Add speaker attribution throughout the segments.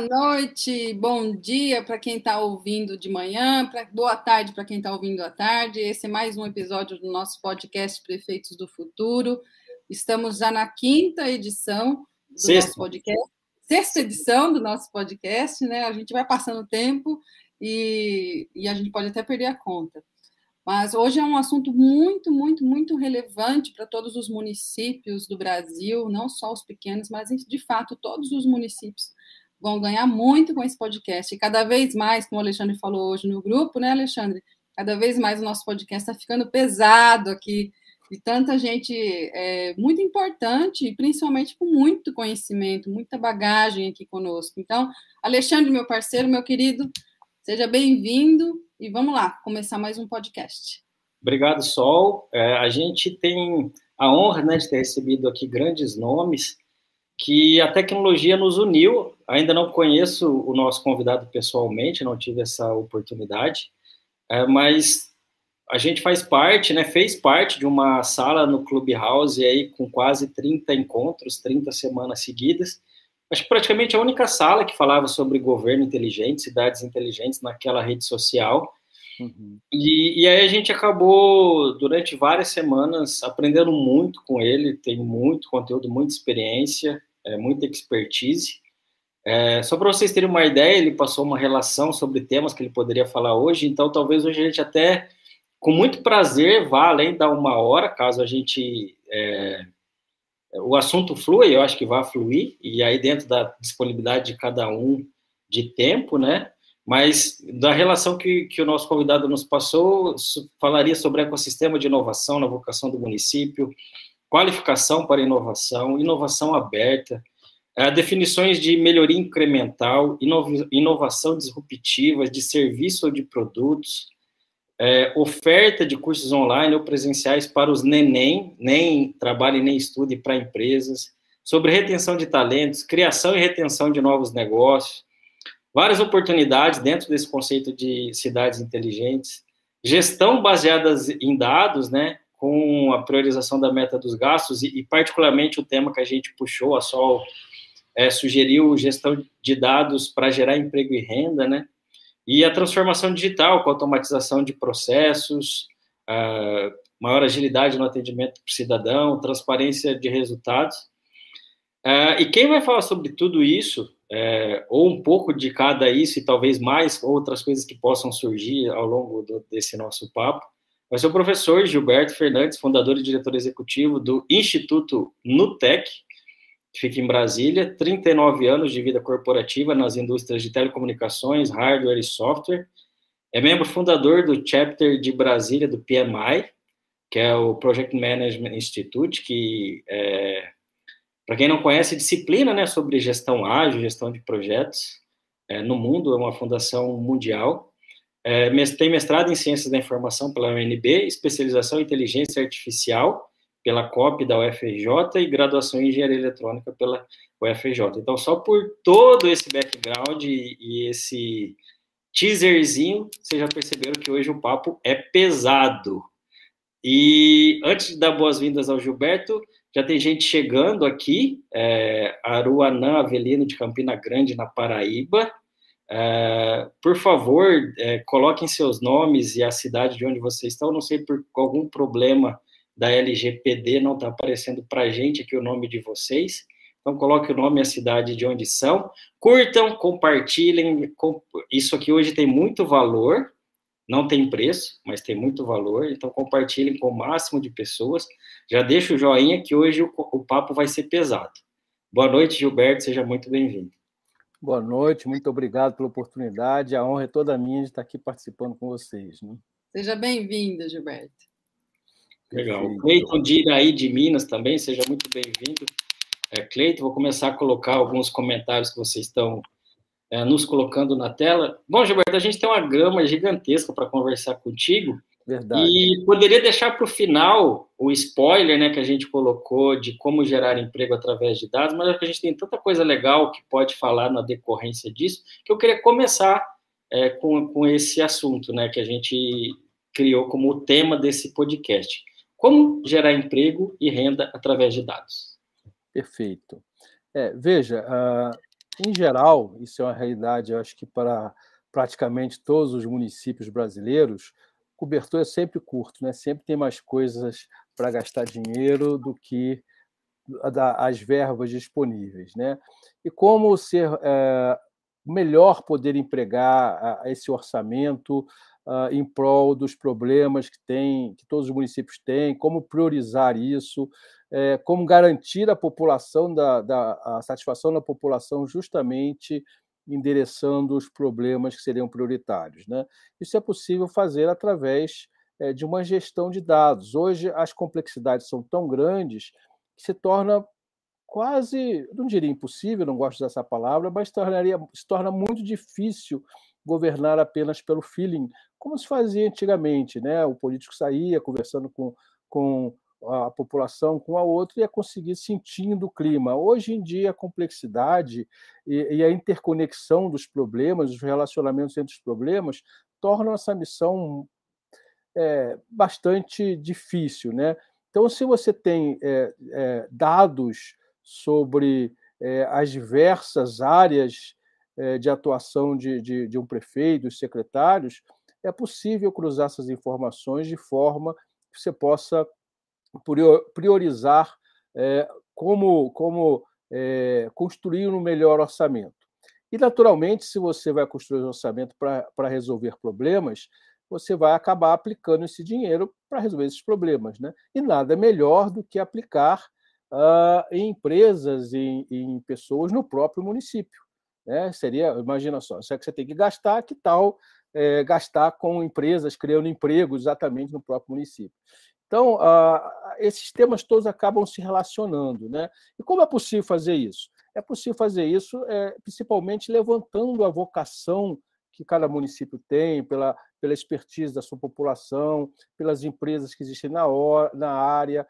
Speaker 1: noite, bom dia para quem está ouvindo de manhã, pra, boa tarde para quem está ouvindo à tarde. Esse é mais um episódio do nosso podcast Prefeitos do Futuro. Estamos já na quinta edição do Sexta. nosso podcast, sexta edição do nosso podcast, né? A gente vai passando o tempo e, e a gente pode até perder a conta. Mas hoje é um assunto muito, muito, muito relevante para todos os municípios do Brasil, não só os pequenos, mas de fato todos os municípios vão ganhar muito com esse podcast. E cada vez mais, como o Alexandre falou hoje no grupo, né, Alexandre? Cada vez mais o nosso podcast está ficando pesado aqui, de tanta gente é, muito importante, e principalmente com muito conhecimento, muita bagagem aqui conosco. Então, Alexandre, meu parceiro, meu querido, seja bem-vindo e vamos lá, começar mais um podcast.
Speaker 2: Obrigado, Sol. É, a gente tem a honra né, de ter recebido aqui grandes nomes que a tecnologia nos uniu. Ainda não conheço o nosso convidado pessoalmente, não tive essa oportunidade, é, mas a gente faz parte, né, fez parte de uma sala no Clubhouse aí com quase 30 encontros, 30 semanas seguidas. Acho que praticamente a única sala que falava sobre governo inteligente, cidades inteligentes naquela rede social. Uhum. E, e, aí a gente acabou, durante várias semanas, aprendendo muito com ele, tem muito conteúdo, muita experiência é, muita expertise. É, só para vocês terem uma ideia, ele passou uma relação sobre temas que ele poderia falar hoje, então talvez hoje a gente até, com muito prazer, vá além da uma hora, caso a gente. É, o assunto flui, eu acho que vai fluir, e aí dentro da disponibilidade de cada um de tempo, né? Mas da relação que, que o nosso convidado nos passou, falaria sobre ecossistema de inovação na vocação do município, qualificação para inovação, inovação aberta, é, definições de melhoria incremental, inovação disruptiva de serviço ou de produtos, é, oferta de cursos online ou presenciais para os neném, nem trabalho nem estude para empresas, sobre retenção de talentos, criação e retenção de novos negócios, várias oportunidades dentro desse conceito de cidades inteligentes, gestão baseadas em dados, né, com a priorização da meta dos gastos e, e particularmente o tema que a gente puxou, a Sol é, sugeriu gestão de dados para gerar emprego e renda, né? E a transformação digital com automatização de processos, maior agilidade no atendimento para o cidadão, transparência de resultados. Uh, e quem vai falar sobre tudo isso, é, ou um pouco de cada isso e talvez mais outras coisas que possam surgir ao longo do, desse nosso papo, vai ser o professor Gilberto Fernandes, fundador e diretor executivo do Instituto Nutec, que fica em Brasília, 39 anos de vida corporativa nas indústrias de telecomunicações, hardware e software. É membro fundador do chapter de Brasília do PMI, que é o Project Management Institute, que é, para quem não conhece, disciplina né, sobre gestão ágil, gestão de projetos é, no mundo, é uma fundação mundial. É, tem mestrado em Ciências da Informação pela UNB, especialização em Inteligência Artificial pela COP da UFRJ e graduação em Engenharia Eletrônica pela UFRJ. Então, só por todo esse background e, e esse teaserzinho, vocês já perceberam que hoje o papo é pesado. E antes de dar boas-vindas ao Gilberto, já tem gente chegando aqui, é, Aruanã Avelino de Campina Grande, na Paraíba, é, por favor, é, coloquem seus nomes e a cidade de onde vocês estão. Não sei por algum problema da LGPD não está aparecendo para a gente aqui o nome de vocês. Então, coloque o nome e a cidade de onde são. Curtam, compartilhem. Isso aqui hoje tem muito valor. Não tem preço, mas tem muito valor. Então, compartilhem com o máximo de pessoas. Já deixa o joinha que hoje o, o papo vai ser pesado. Boa noite, Gilberto. Seja muito bem-vindo.
Speaker 3: Boa noite, muito obrigado pela oportunidade. A honra é toda minha de estar aqui participando com vocês. Né?
Speaker 1: Seja bem-vindo, Gilberto.
Speaker 2: Legal. Cleiton Diraí de Minas também, seja muito bem-vindo. É, Cleiton, vou começar a colocar alguns comentários que vocês estão é, nos colocando na tela. Bom, Gilberto, a gente tem uma grama gigantesca para conversar contigo. Verdade. E poderia deixar para o final o spoiler né, que a gente colocou de como gerar emprego através de dados, mas a gente tem tanta coisa legal que pode falar na decorrência disso, que eu queria começar é, com, com esse assunto né, que a gente criou como o tema desse podcast. Como gerar emprego e renda através de dados.
Speaker 3: Perfeito. É, veja, uh, em geral, isso é uma realidade, eu acho que para praticamente todos os municípios brasileiros, o cobertor é sempre curto, né? sempre tem mais coisas para gastar dinheiro do que as verbas disponíveis. Né? E como ser é, melhor poder empregar esse orçamento em prol dos problemas que tem, que todos os municípios têm, como priorizar isso, é, como garantir a população da, da a satisfação da população justamente endereçando os problemas que seriam prioritários. Né? Isso é possível fazer através é, de uma gestão de dados. Hoje, as complexidades são tão grandes que se torna quase, não diria impossível, não gosto dessa palavra, mas tornaria, se torna muito difícil governar apenas pelo feeling, como se fazia antigamente. Né? O político saía conversando com, com a população com a outra e a conseguir sentindo o clima. Hoje em dia, a complexidade e, e a interconexão dos problemas, os relacionamentos entre os problemas, tornam essa missão é, bastante difícil. Né? Então, se você tem é, é, dados sobre é, as diversas áreas é, de atuação de, de, de um prefeito, dos secretários, é possível cruzar essas informações de forma que você possa priorizar é, como, como é, construir um melhor orçamento. E, naturalmente, se você vai construir um orçamento para resolver problemas, você vai acabar aplicando esse dinheiro para resolver esses problemas. Né? E nada melhor do que aplicar uh, em empresas, em, em, pessoas no próprio município. Né? Seria, imagina só, é que você tem que gastar, que tal é, gastar com empresas, criando empregos exatamente no próprio município? Então, uh, esses temas todos acabam se relacionando. Né? E como é possível fazer isso? É possível fazer isso é, principalmente levantando a vocação que cada município tem, pela, pela expertise da sua população, pelas empresas que existem na, hora, na área,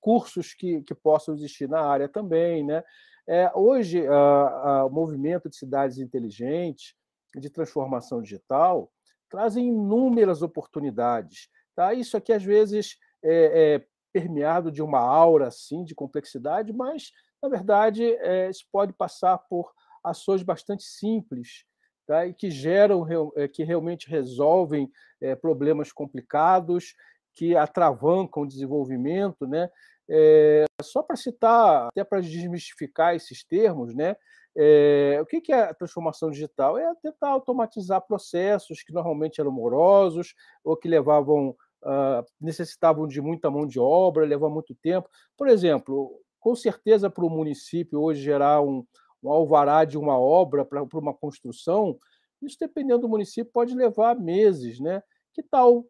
Speaker 3: cursos que, que possam existir na área também. Né? É, hoje, o movimento de cidades inteligentes, de transformação digital, trazem inúmeras oportunidades. Tá? Isso aqui, às vezes, é, é, permeado de uma aura assim de complexidade, mas na verdade é, isso pode passar por ações bastante simples tá? e que geram é, que realmente resolvem é, problemas complicados que atravancam o desenvolvimento, né? É, só para citar, até para desmistificar esses termos, né? É, o que é a transformação digital? É tentar automatizar processos que normalmente eram morosos ou que levavam uh, necessitavam de muita mão de obra, levava muito tempo. Por exemplo, com certeza para o município hoje gerar um, um alvará de uma obra para uma construção, isso dependendo do município pode levar meses, né? Que tal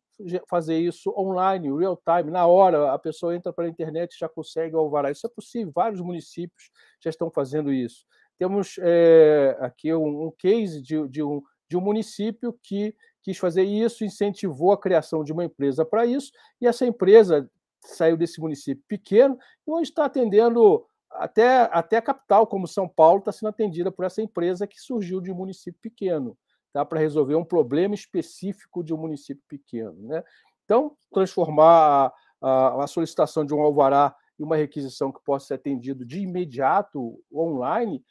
Speaker 3: fazer isso online, real time, na hora a pessoa entra para a internet e já consegue alvará. Isso é possível, vários municípios já estão fazendo isso. Temos é, aqui um, um case de, de, um, de um município que quis fazer isso, incentivou a criação de uma empresa para isso, e essa empresa saiu desse município pequeno e hoje está atendendo até, até a capital, como São Paulo, está sendo atendida por essa empresa que surgiu de um município pequeno, tá? para resolver um problema específico de um município pequeno. Né? Então, transformar a, a, a solicitação de um alvará em uma requisição que possa ser atendido de imediato online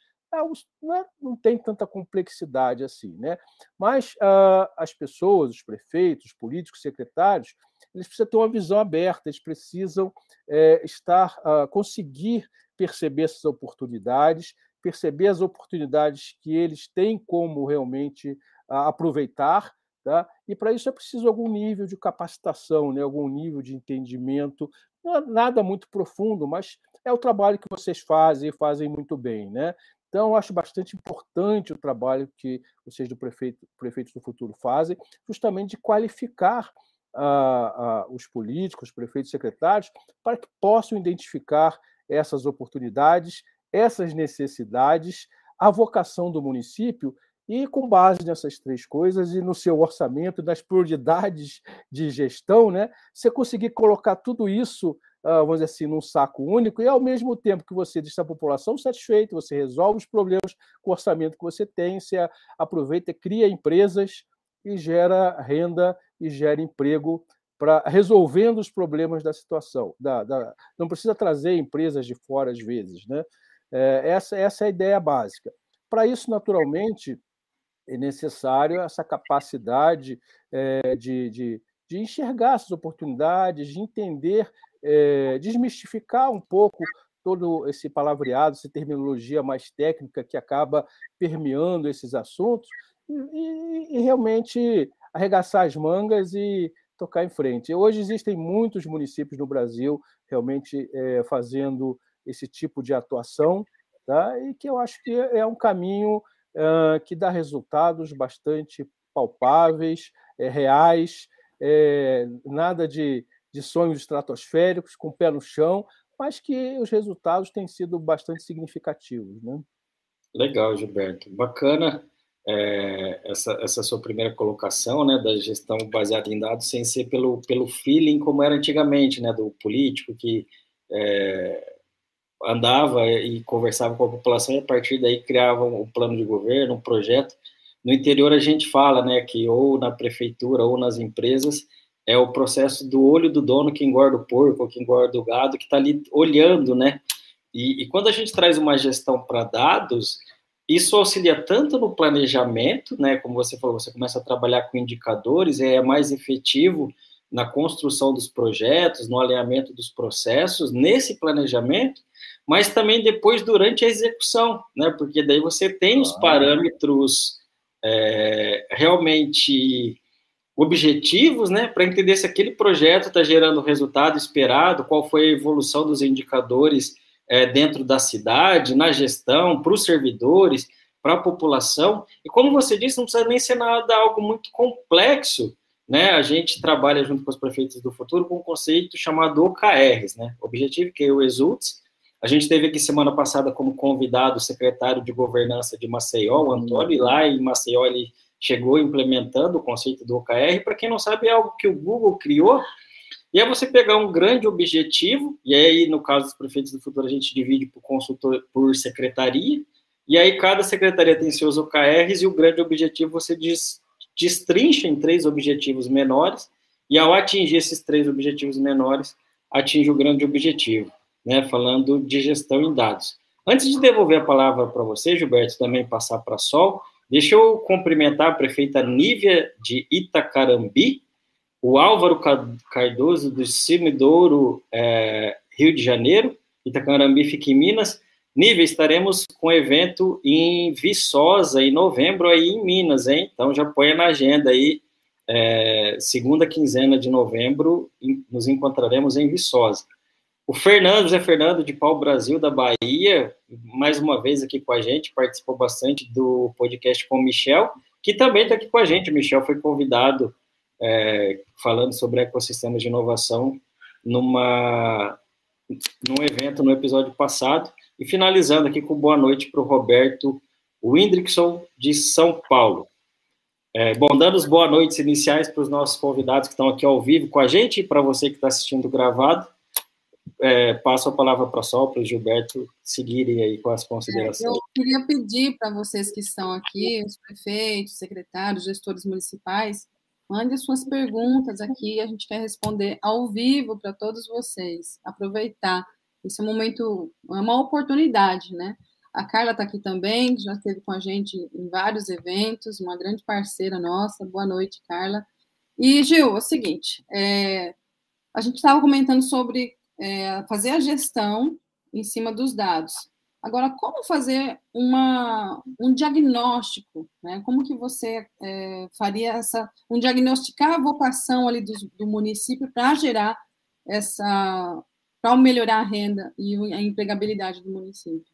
Speaker 3: não, é, não, tem tanta complexidade assim, né? Mas uh, as pessoas, os prefeitos, os políticos, secretários, eles precisam ter uma visão aberta, eles precisam é, estar, uh, conseguir perceber essas oportunidades, perceber as oportunidades que eles têm como realmente uh, aproveitar, tá? E para isso é preciso algum nível de capacitação, né? Algum nível de entendimento, é nada muito profundo, mas é o trabalho que vocês fazem e fazem muito bem, né? Então, eu acho bastante importante o trabalho que vocês do prefeito, Prefeitos do Futuro fazem, justamente de qualificar uh, uh, os políticos, os prefeitos secretários, para que possam identificar essas oportunidades, essas necessidades, a vocação do município e, com base nessas três coisas e no seu orçamento, nas prioridades de gestão, né, você conseguir colocar tudo isso ah, vamos dizer assim, num saco único, e ao mesmo tempo que você deixa a população satisfeita, você resolve os problemas com o orçamento que você tem, você aproveita, cria empresas e gera renda e gera emprego para resolvendo os problemas da situação. Da, da, não precisa trazer empresas de fora às vezes, né? É, essa, essa é a ideia básica. para isso, naturalmente, é necessário essa capacidade é, de, de, de, enxergar essas oportunidades, de entender, é, desmistificar um pouco todo esse palavreado, essa terminologia mais técnica que acaba permeando esses assuntos e, e, realmente arregaçar as mangas e tocar em frente. Hoje existem muitos municípios no Brasil realmente é, fazendo esse tipo de atuação, tá? e que eu acho que é um caminho uh, que dá resultados bastante palpáveis, é, reais, é, nada de, de sonhos estratosféricos, com o pé no chão, mas que os resultados têm sido bastante significativos. Né?
Speaker 2: Legal, Gilberto. Bacana é, essa, essa sua primeira colocação, né, da gestão baseada em dados, sem ser pelo, pelo feeling como era antigamente, né, do político que é, andava e conversava com a população e a partir daí criava um plano de governo, um projeto. No interior a gente fala, né, que ou na prefeitura ou nas empresas é o processo do olho do dono que engorda o porco, ou que engorda o gado, que está ali olhando, né? E, e quando a gente traz uma gestão para dados, isso auxilia tanto no planejamento, né? Como você falou, você começa a trabalhar com indicadores, é mais efetivo na construção dos projetos, no alinhamento dos processos, nesse planejamento, mas também depois durante a execução, né? Porque daí você tem os parâmetros é, realmente objetivos, né? Para entender se aquele projeto está gerando o resultado esperado, qual foi a evolução dos indicadores é, dentro da cidade, na gestão, para os servidores, para a população. E como você disse, não precisa nem ser nada algo muito complexo. Né, a gente trabalha junto com os prefeitos do futuro com um conceito chamado OKRs, né, Objetivo que é o Results, a gente teve aqui semana passada como convidado o secretário de governança de Maceió, o Antônio, e lá em Maceió ele chegou implementando o conceito do OKR. Para quem não sabe, é algo que o Google criou. E é você pegar um grande objetivo, e aí, no caso dos prefeitos do futuro, a gente divide por consultor, por secretaria, e aí cada secretaria tem seus OKRs, e o grande objetivo você destrincha em três objetivos menores, e ao atingir esses três objetivos menores, atinge o grande objetivo né, falando de gestão em dados. Antes de devolver a palavra para você, Gilberto, também passar para a Sol, deixa eu cumprimentar a prefeita Nívia de Itacarambi, o Álvaro Cardoso do Cimidouro, é, Rio de Janeiro, Itacarambi fica em Minas. Nívia, estaremos com evento em Viçosa, em novembro, aí em Minas, hein? Então já põe na agenda aí, é, segunda quinzena de novembro, nos encontraremos em Viçosa. O Fernando, Zé Fernando, de Pau Brasil, da Bahia, mais uma vez aqui com a gente, participou bastante do podcast com o Michel, que também está aqui com a gente. O Michel foi convidado é, falando sobre ecossistemas de inovação numa, num evento no episódio passado. E finalizando aqui com boa noite para o Roberto Windrickson, de São Paulo. É, bom, dando as boas noites iniciais para os nossos convidados que estão aqui ao vivo com a gente e para você que está assistindo gravado é, passo a palavra para a Sol, para o Gilberto seguirem aí com as considerações.
Speaker 1: É, eu queria pedir para vocês que estão aqui, os prefeitos, secretários, gestores municipais, mandem suas perguntas aqui, a gente quer responder ao vivo para todos vocês. Aproveitar. Esse é um momento, é uma oportunidade, né? A Carla está aqui também, já esteve com a gente em vários eventos, uma grande parceira nossa. Boa noite, Carla. E, Gil, é o seguinte, é, a gente estava comentando sobre é, fazer a gestão em cima dos dados. Agora, como fazer uma, um diagnóstico, né? Como que você é, faria essa, um diagnosticar a vocação ali do, do município para gerar essa, para melhorar a renda e a empregabilidade do município?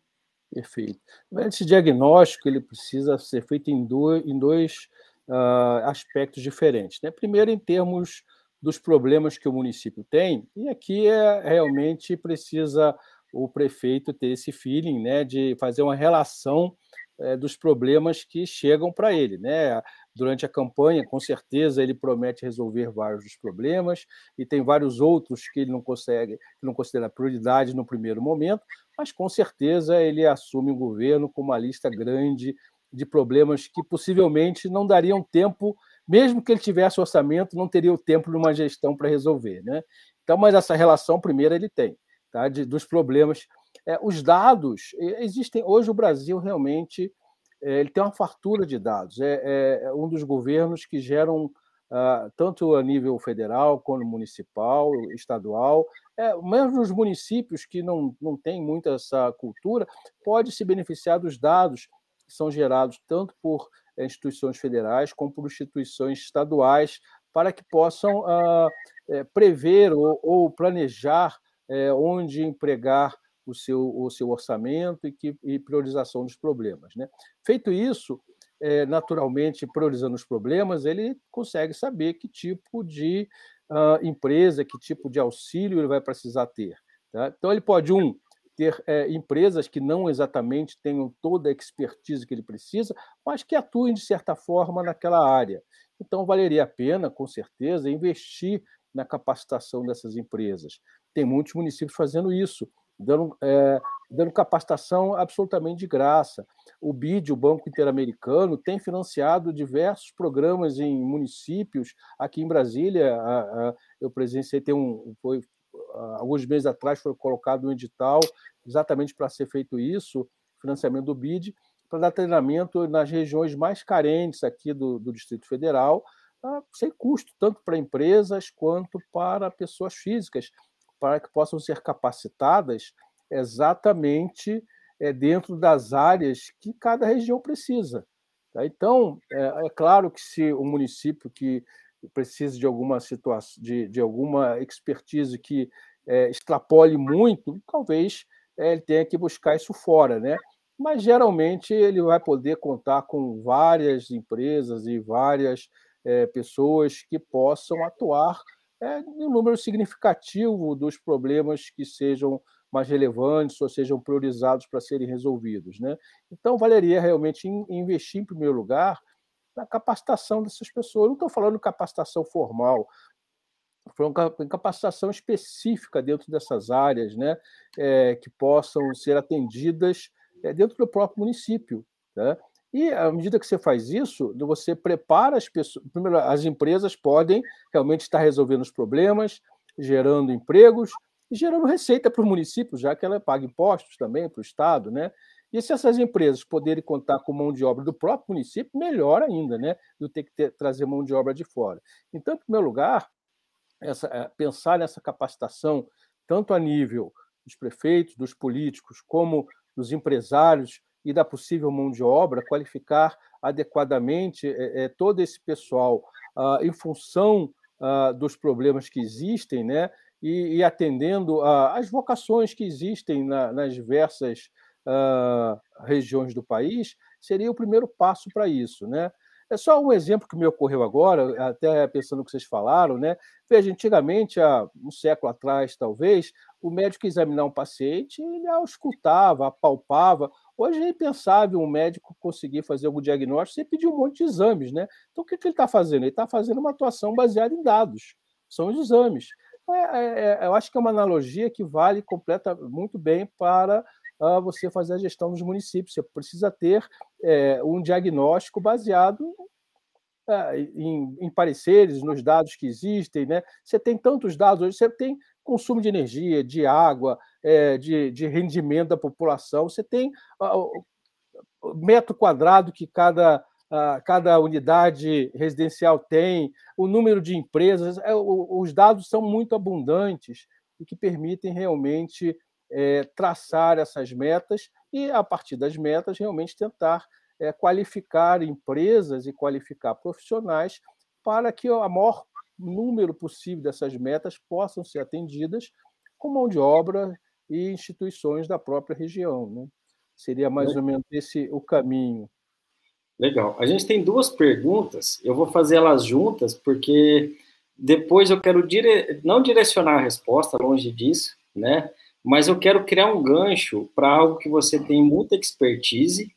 Speaker 3: Perfeito. Esse diagnóstico ele precisa ser feito em dois, em dois uh, aspectos diferentes. Né? Primeiro, em termos dos problemas que o município tem, e aqui é, realmente precisa o prefeito ter esse feeling né, de fazer uma relação é, dos problemas que chegam para ele. Né? Durante a campanha, com certeza, ele promete resolver vários dos problemas, e tem vários outros que ele não consegue, que não considera prioridade no primeiro momento, mas com certeza ele assume o governo com uma lista grande de problemas que possivelmente não dariam tempo mesmo que ele tivesse orçamento, não teria o tempo numa gestão para resolver. Né? Então, mas essa relação, primeiro, ele tem, tá? De, dos problemas. É, os dados, existem. Hoje, o Brasil realmente é, ele tem uma fartura de dados. É, é um dos governos que geram Uh, tanto a nível federal quanto municipal, estadual. É, mesmo os municípios que não, não têm muita essa cultura, pode se beneficiar dos dados que são gerados tanto por instituições federais como por instituições estaduais, para que possam é, prever ou, ou planejar é, onde empregar o seu, o seu orçamento e, que, e priorização dos problemas. Né? Feito isso, é, naturalmente, priorizando os problemas, ele consegue saber que tipo de uh, empresa, que tipo de auxílio ele vai precisar ter. Tá? Então, ele pode, um, ter é, empresas que não exatamente tenham toda a expertise que ele precisa, mas que atuem, de certa forma, naquela área. Então, valeria a pena, com certeza, investir na capacitação dessas empresas. Tem muitos municípios fazendo isso, dando, é, dando capacitação absolutamente de graça. O BID, o Banco Interamericano, tem financiado diversos programas em municípios. Aqui em Brasília, a, a, eu presenciei, tem um, foi, alguns meses atrás foi colocado um edital exatamente para ser feito isso, financiamento do BID, para dar treinamento nas regiões mais carentes aqui do, do Distrito Federal, sem custo, tanto para empresas quanto para pessoas físicas, para que possam ser capacitadas exatamente é, dentro das áreas que cada região precisa. Tá? Então, é, é, claro que se o município que precisa de alguma situação, de, de alguma expertise que é, extrapole muito, talvez é, ele tenha que buscar isso fora, né? Mas geralmente ele vai poder contar com várias empresas e várias é, pessoas que possam atuar é, em um número significativo dos problemas que sejam mais relevantes ou sejam priorizados para serem resolvidos. Né? Então, valeria realmente investir, em primeiro lugar, na capacitação dessas pessoas. Eu não estou falando capacitação formal, estou falando capacitação específica dentro dessas áreas, né? É, que possam ser atendidas é, dentro do próprio município. Né? E à medida que você faz isso, você prepara as pessoas. Primeiro, as empresas podem realmente estar resolvendo os problemas, gerando empregos e gerando receita para o município, já que ela paga impostos também para o Estado, né? E se essas empresas poderem contar com mão de obra do próprio município, melhor ainda, né? Do ter que ter, trazer mão de obra de fora. Então, em primeiro lugar, essa, é, pensar nessa capacitação, tanto a nível dos prefeitos, dos políticos, como dos empresários, e da possível mão de obra, qualificar adequadamente é, é, todo esse pessoal ah, em função ah, dos problemas que existem, né? E, e atendendo às vocações que existem na, nas diversas ah, regiões do país, seria o primeiro passo para isso, né? É só um exemplo que me ocorreu agora, até pensando no que vocês falaram, né? Veja, antigamente, há um século atrás, talvez, o médico examinar um paciente, ele auscultava, apalpava. Hoje é impensável um médico conseguir fazer algum diagnóstico sem pedir um monte de exames, né? Então, o que, ele está fazendo? Ele está fazendo uma atuação baseada em dados, são os exames. É, é, é, eu acho que é uma analogia que vale completa, muito bem para uh, você fazer a gestão dos municípios. Você precisa ter é, um diagnóstico baseado uh, em, em, pareceres, nos dados que existem. Né? Você tem tantos dados hoje, você tem consumo de energia, de água, é, de, de, rendimento da população, você tem o metro quadrado que cada, cada unidade residencial tem, o número de empresas, é, os dados são muito abundantes e que permitem realmente é, traçar essas metas e, a partir das metas, realmente tentar é, qualificar empresas e qualificar profissionais para que o maior número possível dessas metas possam ser atendidas com mão de obra e instituições da própria região. Né? Seria mais ou menos esse o caminho.
Speaker 2: Legal. A gente tem duas perguntas, eu vou fazer elas juntas, porque depois eu quero dire... não direcionar a resposta, longe disso, né? Mas eu quero criar um gancho para algo que você tem muita expertise,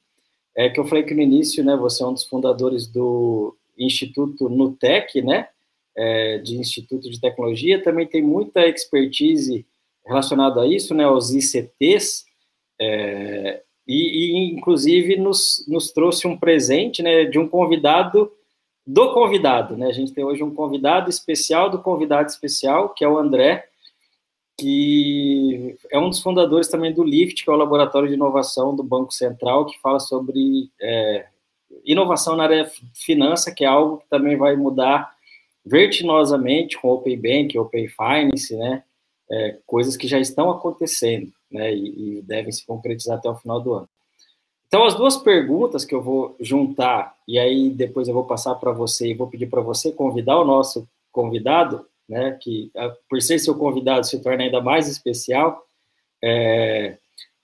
Speaker 2: é que eu falei que no início, né, você é um dos fundadores do Instituto Nutec, né? é, de Instituto de Tecnologia, também tem muita expertise relacionada a isso, né, aos ICTs, é, e, e, inclusive nos, nos trouxe um presente, né, de um convidado do convidado, né, a gente tem hoje um convidado especial do convidado especial, que é o André, que é um dos fundadores também do LIFT, que é o Laboratório de Inovação do Banco Central, que fala sobre é, inovação na área finança, que é algo que também vai mudar vertiginosamente com Open Bank, Open Finance, né? É, coisas que já estão acontecendo, né? E, e devem se concretizar até o final do ano. Então, as duas perguntas que eu vou juntar, e aí depois eu vou passar para você e vou pedir para você convidar o nosso convidado, né, que por ser seu convidado se torna ainda mais especial. É,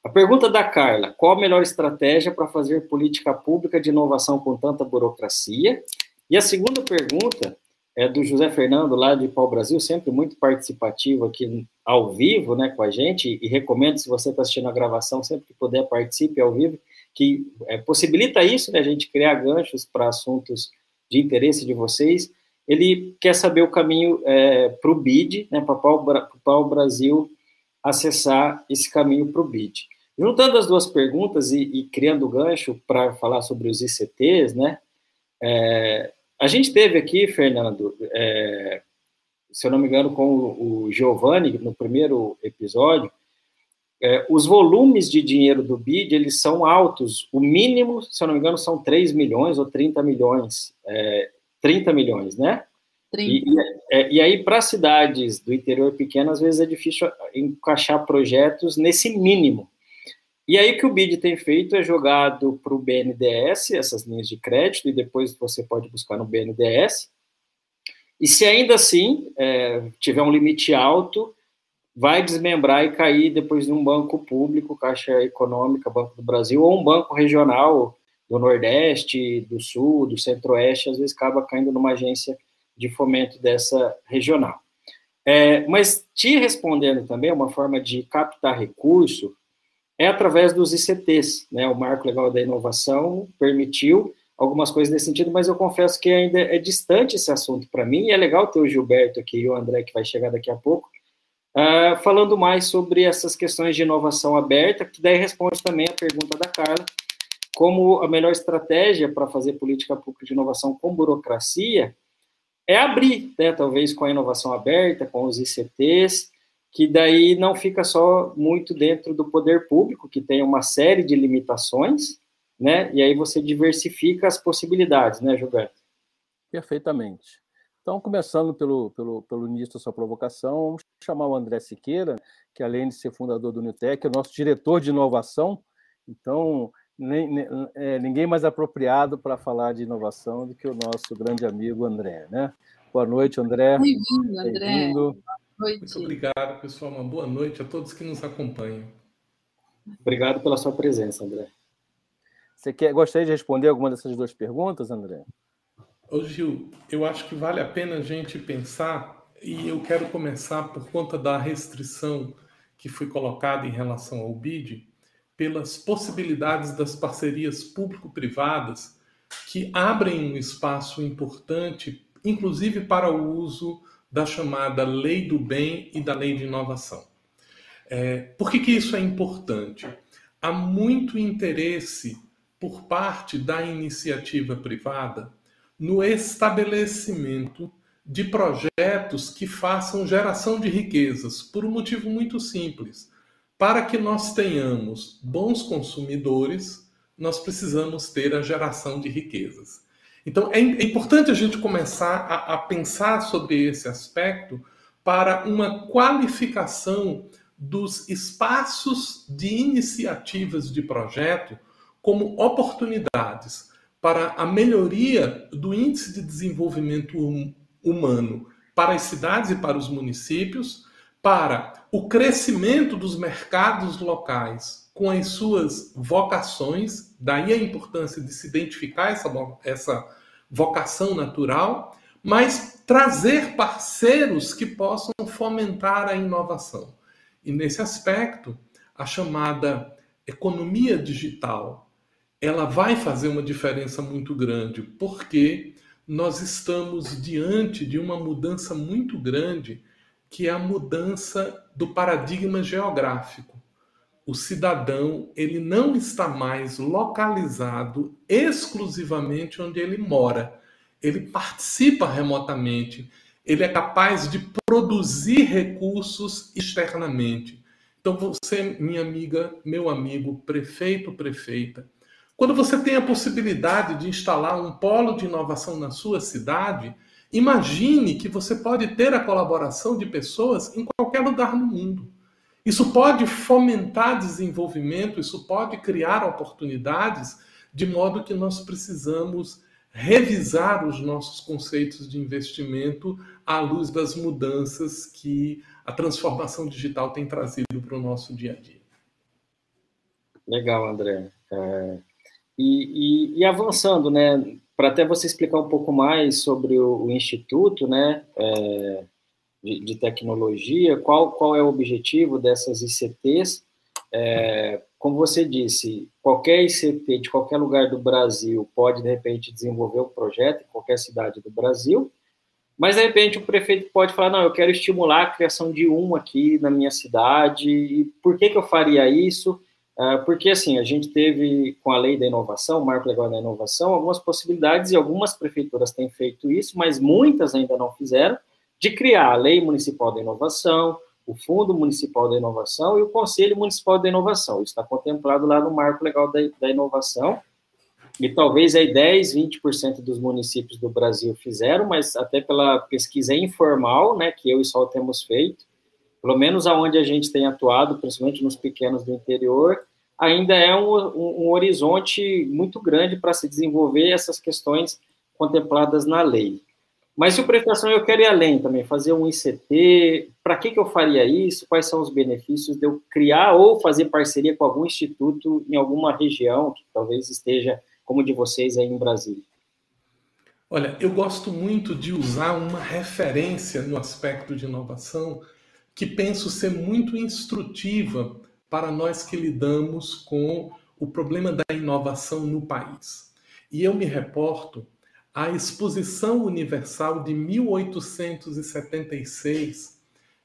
Speaker 2: a pergunta da Carla: qual a melhor estratégia para fazer política pública de inovação com tanta burocracia? E a segunda pergunta é do José Fernando, lá de Pau Brasil, sempre muito participativo aqui ao vivo né, com a gente, e recomendo, se você está assistindo a gravação, sempre que puder, participe ao vivo, que é, possibilita isso, né, a gente criar ganchos para assuntos de interesse de vocês ele quer saber o caminho é, para o BID, né, para o Brasil acessar esse caminho para o BID. Juntando as duas perguntas e, e criando gancho para falar sobre os ICTs, né, é, a gente teve aqui, Fernando, é, se eu não me engano, com o, o Giovanni, no primeiro episódio, é, os volumes de dinheiro do BID, eles são altos. O mínimo, se eu não me engano, são 3 milhões ou 30 milhões. É, 30 milhões, né? 30. E, é, e aí, para cidades do interior pequeno, às vezes é difícil encaixar projetos nesse mínimo. E aí, o que o BID tem feito é jogado para o BNDES, essas linhas de crédito, e depois você pode buscar no BNDES. E se ainda assim é, tiver um limite alto, vai desmembrar e cair depois de um banco público, Caixa Econômica, Banco do Brasil, ou um banco regional do Nordeste, do Sul, do Centro-Oeste, às vezes acaba caindo numa agência de fomento dessa regional. É, mas te respondendo também, uma forma de captar recurso é através dos ICTs, né? O Marco Legal da Inovação permitiu algumas coisas nesse sentido, mas eu confesso que ainda é distante esse assunto para mim, e é legal ter o Gilberto aqui e o André, que vai chegar daqui a pouco, uh, falando mais sobre essas questões de inovação aberta, que daí responde também a pergunta da Carla, como a melhor estratégia para fazer política pública de inovação com burocracia é abrir, né, talvez com a inovação aberta, com os ICTs, que daí não fica só muito dentro do poder público, que tem uma série de limitações, né, e aí você diversifica as possibilidades, né, Gilberto?
Speaker 3: Perfeitamente. Então, começando pelo, pelo, pelo início da sua provocação, vamos chamar o André Siqueira, que além de ser fundador do Newtec, é nosso diretor de inovação, então nem, nem, é, ninguém mais apropriado para falar de inovação do que o nosso grande amigo André. Né? Boa noite, André.
Speaker 1: Bem-vindo, André. Bem boa
Speaker 4: noite. Muito obrigado, pessoal. Uma boa noite a todos que nos acompanham.
Speaker 2: Obrigado pela sua presença, André.
Speaker 3: Você quer, gostaria de responder alguma dessas duas perguntas, André?
Speaker 4: Ô, Gil, eu acho que vale a pena a gente pensar, e eu quero começar por conta da restrição que foi colocada em relação ao BID, pelas possibilidades das parcerias público-privadas que abrem um espaço importante, inclusive para o uso da chamada lei do bem e da lei de inovação. É, por que, que isso é importante? Há muito interesse por parte da iniciativa privada no estabelecimento de projetos que façam geração de riquezas, por um motivo muito simples para que nós tenhamos bons consumidores, nós precisamos ter a geração de riquezas. Então, é, é importante a gente começar a, a pensar sobre esse aspecto para uma qualificação dos espaços de iniciativas de projeto como oportunidades para a melhoria do índice de desenvolvimento hum, humano para as cidades e para os municípios, para o crescimento dos mercados locais com as suas vocações, daí a importância de se identificar essa, essa vocação natural, mas trazer parceiros que possam fomentar a inovação. E nesse aspecto, a chamada economia digital, ela vai fazer uma diferença muito grande, porque nós estamos diante de uma mudança muito grande que é a mudança do paradigma geográfico. O cidadão ele não está mais localizado exclusivamente onde ele mora. Ele participa remotamente. Ele é capaz de produzir recursos externamente. Então, você, minha amiga, meu amigo, prefeito, prefeita, quando você tem a possibilidade de instalar um polo de inovação na sua cidade, imagine que você pode ter a colaboração de pessoas em qualquer lugar no mundo. Isso pode fomentar desenvolvimento, isso pode criar oportunidades, de modo que nós precisamos revisar os nossos conceitos de investimento à luz das mudanças que a transformação digital tem trazido para o nosso dia a dia.
Speaker 2: Legal, André. É, e, e, e, avançando, né, para até você explicar um pouco mais sobre o, o Instituto, né, é, de, de, tecnologia, qual, qual é o objetivo dessas ICTs, é, como você disse, qualquer ICT de qualquer lugar do Brasil pode, de repente, desenvolver um projeto em qualquer cidade do Brasil, mas, de repente, o prefeito pode falar, não, eu quero estimular a criação de um aqui na minha cidade, e por que, que eu faria isso? É, porque, assim, a gente teve, com a lei da inovação, o marco legal da inovação, algumas possibilidades, e algumas prefeituras têm feito isso, mas muitas ainda não fizeram, de criar a lei municipal da inovação, o Fundo Municipal da Inovação e o Conselho Municipal da Inovação. Isso está contemplado lá no Marco Legal da, da Inovação. E talvez aí 10, 20% dos municípios do Brasil fizeram, mas até pela pesquisa informal, né, que eu e Sol temos feito, pelo menos aonde a gente tem atuado, principalmente nos pequenos do interior, ainda é um, um, horizonte muito grande para se desenvolver essas questões contempladas na lei. Mas se o prestação eu quero ir além também, fazer um ICT, para que, que eu faria isso? Quais são os benefícios de eu criar ou fazer parceria com algum instituto em alguma região que talvez esteja como de vocês aí em Brasília?
Speaker 4: Olha, eu gosto muito de usar uma referência no aspecto de inovação que penso ser muito instrutiva para nós que lidamos com o problema da inovação no país. E eu me reporto a Exposição Universal de 1876,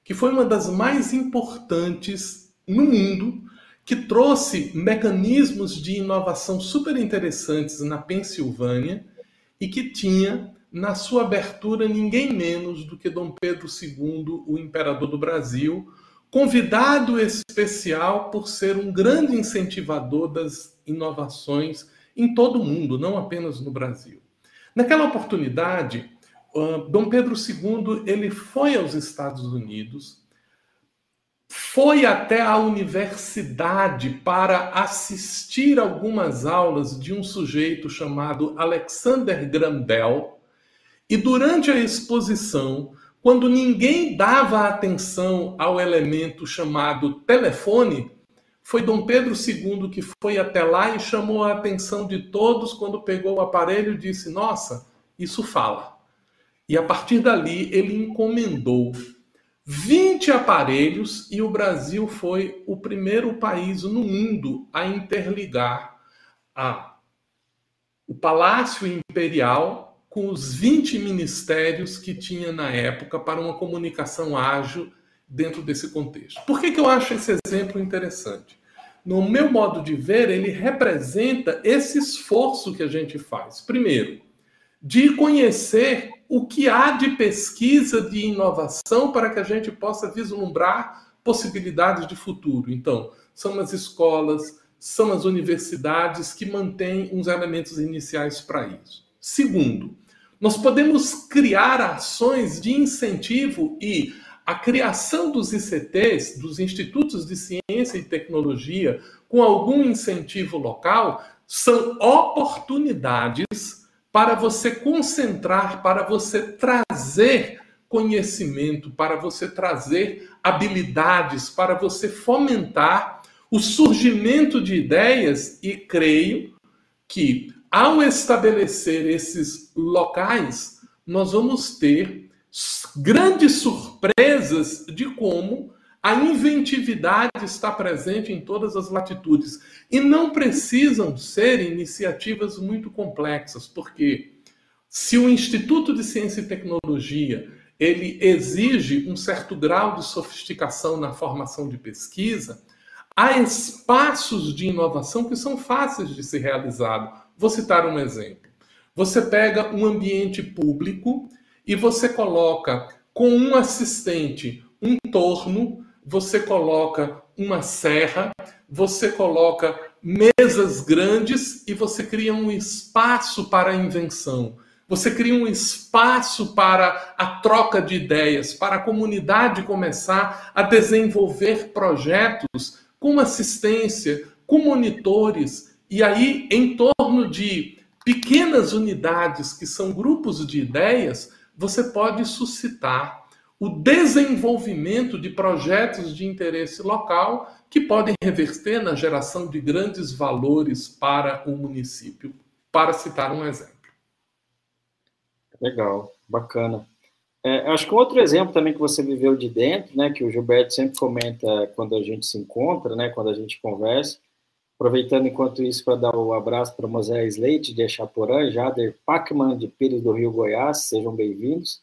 Speaker 4: que foi uma das mais importantes no mundo, que trouxe mecanismos de inovação super interessantes na Pensilvânia e que tinha na sua abertura ninguém menos do que Dom Pedro II, o imperador do Brasil, convidado especial por ser um grande incentivador das inovações em todo o mundo, não apenas no Brasil. Naquela oportunidade, Dom Pedro II ele foi aos Estados Unidos, foi até a universidade para assistir algumas aulas de um sujeito chamado Alexander Graham Bell, e durante a exposição, quando ninguém dava atenção ao elemento chamado telefone, foi Dom Pedro II que foi até lá e chamou a atenção de todos quando pegou o aparelho e disse: Nossa, isso fala. E a partir dali ele encomendou 20 aparelhos e o Brasil foi o primeiro país no mundo a interligar a, o Palácio Imperial com os 20 ministérios que tinha na época para uma comunicação ágil dentro desse contexto. Por que, que eu acho esse exemplo interessante? No meu modo de ver, ele representa esse esforço que a gente faz. Primeiro, de conhecer o que há de pesquisa de inovação para que a gente possa vislumbrar possibilidades de futuro. Então, são as escolas, são as universidades que mantêm uns elementos iniciais para isso. Segundo, nós podemos criar ações de incentivo e a criação dos ICTs, dos Institutos de Ciência e Tecnologia, com algum incentivo local, são oportunidades para você concentrar, para você trazer conhecimento, para você trazer habilidades, para você fomentar o surgimento de ideias. E creio que ao estabelecer esses locais, nós vamos ter grandes surpresas de como a inventividade está presente em todas as latitudes. E não precisam ser iniciativas muito complexas, porque se o Instituto de Ciência e Tecnologia ele exige um certo grau de sofisticação na formação de pesquisa, há espaços de inovação que são fáceis de ser realizados. Vou citar um exemplo. Você pega um ambiente público e você coloca Com um assistente, um torno, você coloca uma serra, você coloca mesas grandes e você cria um espaço para a invenção. Você cria um espaço para a troca de ideias, para a comunidade começar a desenvolver projetos com assistência, com monitores, e aí, em torno de pequenas unidades que são grupos de ideias, você pode suscitar o desenvolvimento de projetos de interesse local que podem reverter na geração de grandes valores para o município, para citar um exemplo.
Speaker 2: Legal, bacana. É, acho que outro exemplo também que você viveu de dentro, né, que o Gilberto sempre comenta quando a gente se encontra, né, quando a gente conversa, aproveitando enquanto isso para dar o um abraço para Moisés Leite de Echaporã, Jader Pacman de Pires do Rio Goiás, sejam bem-vindos,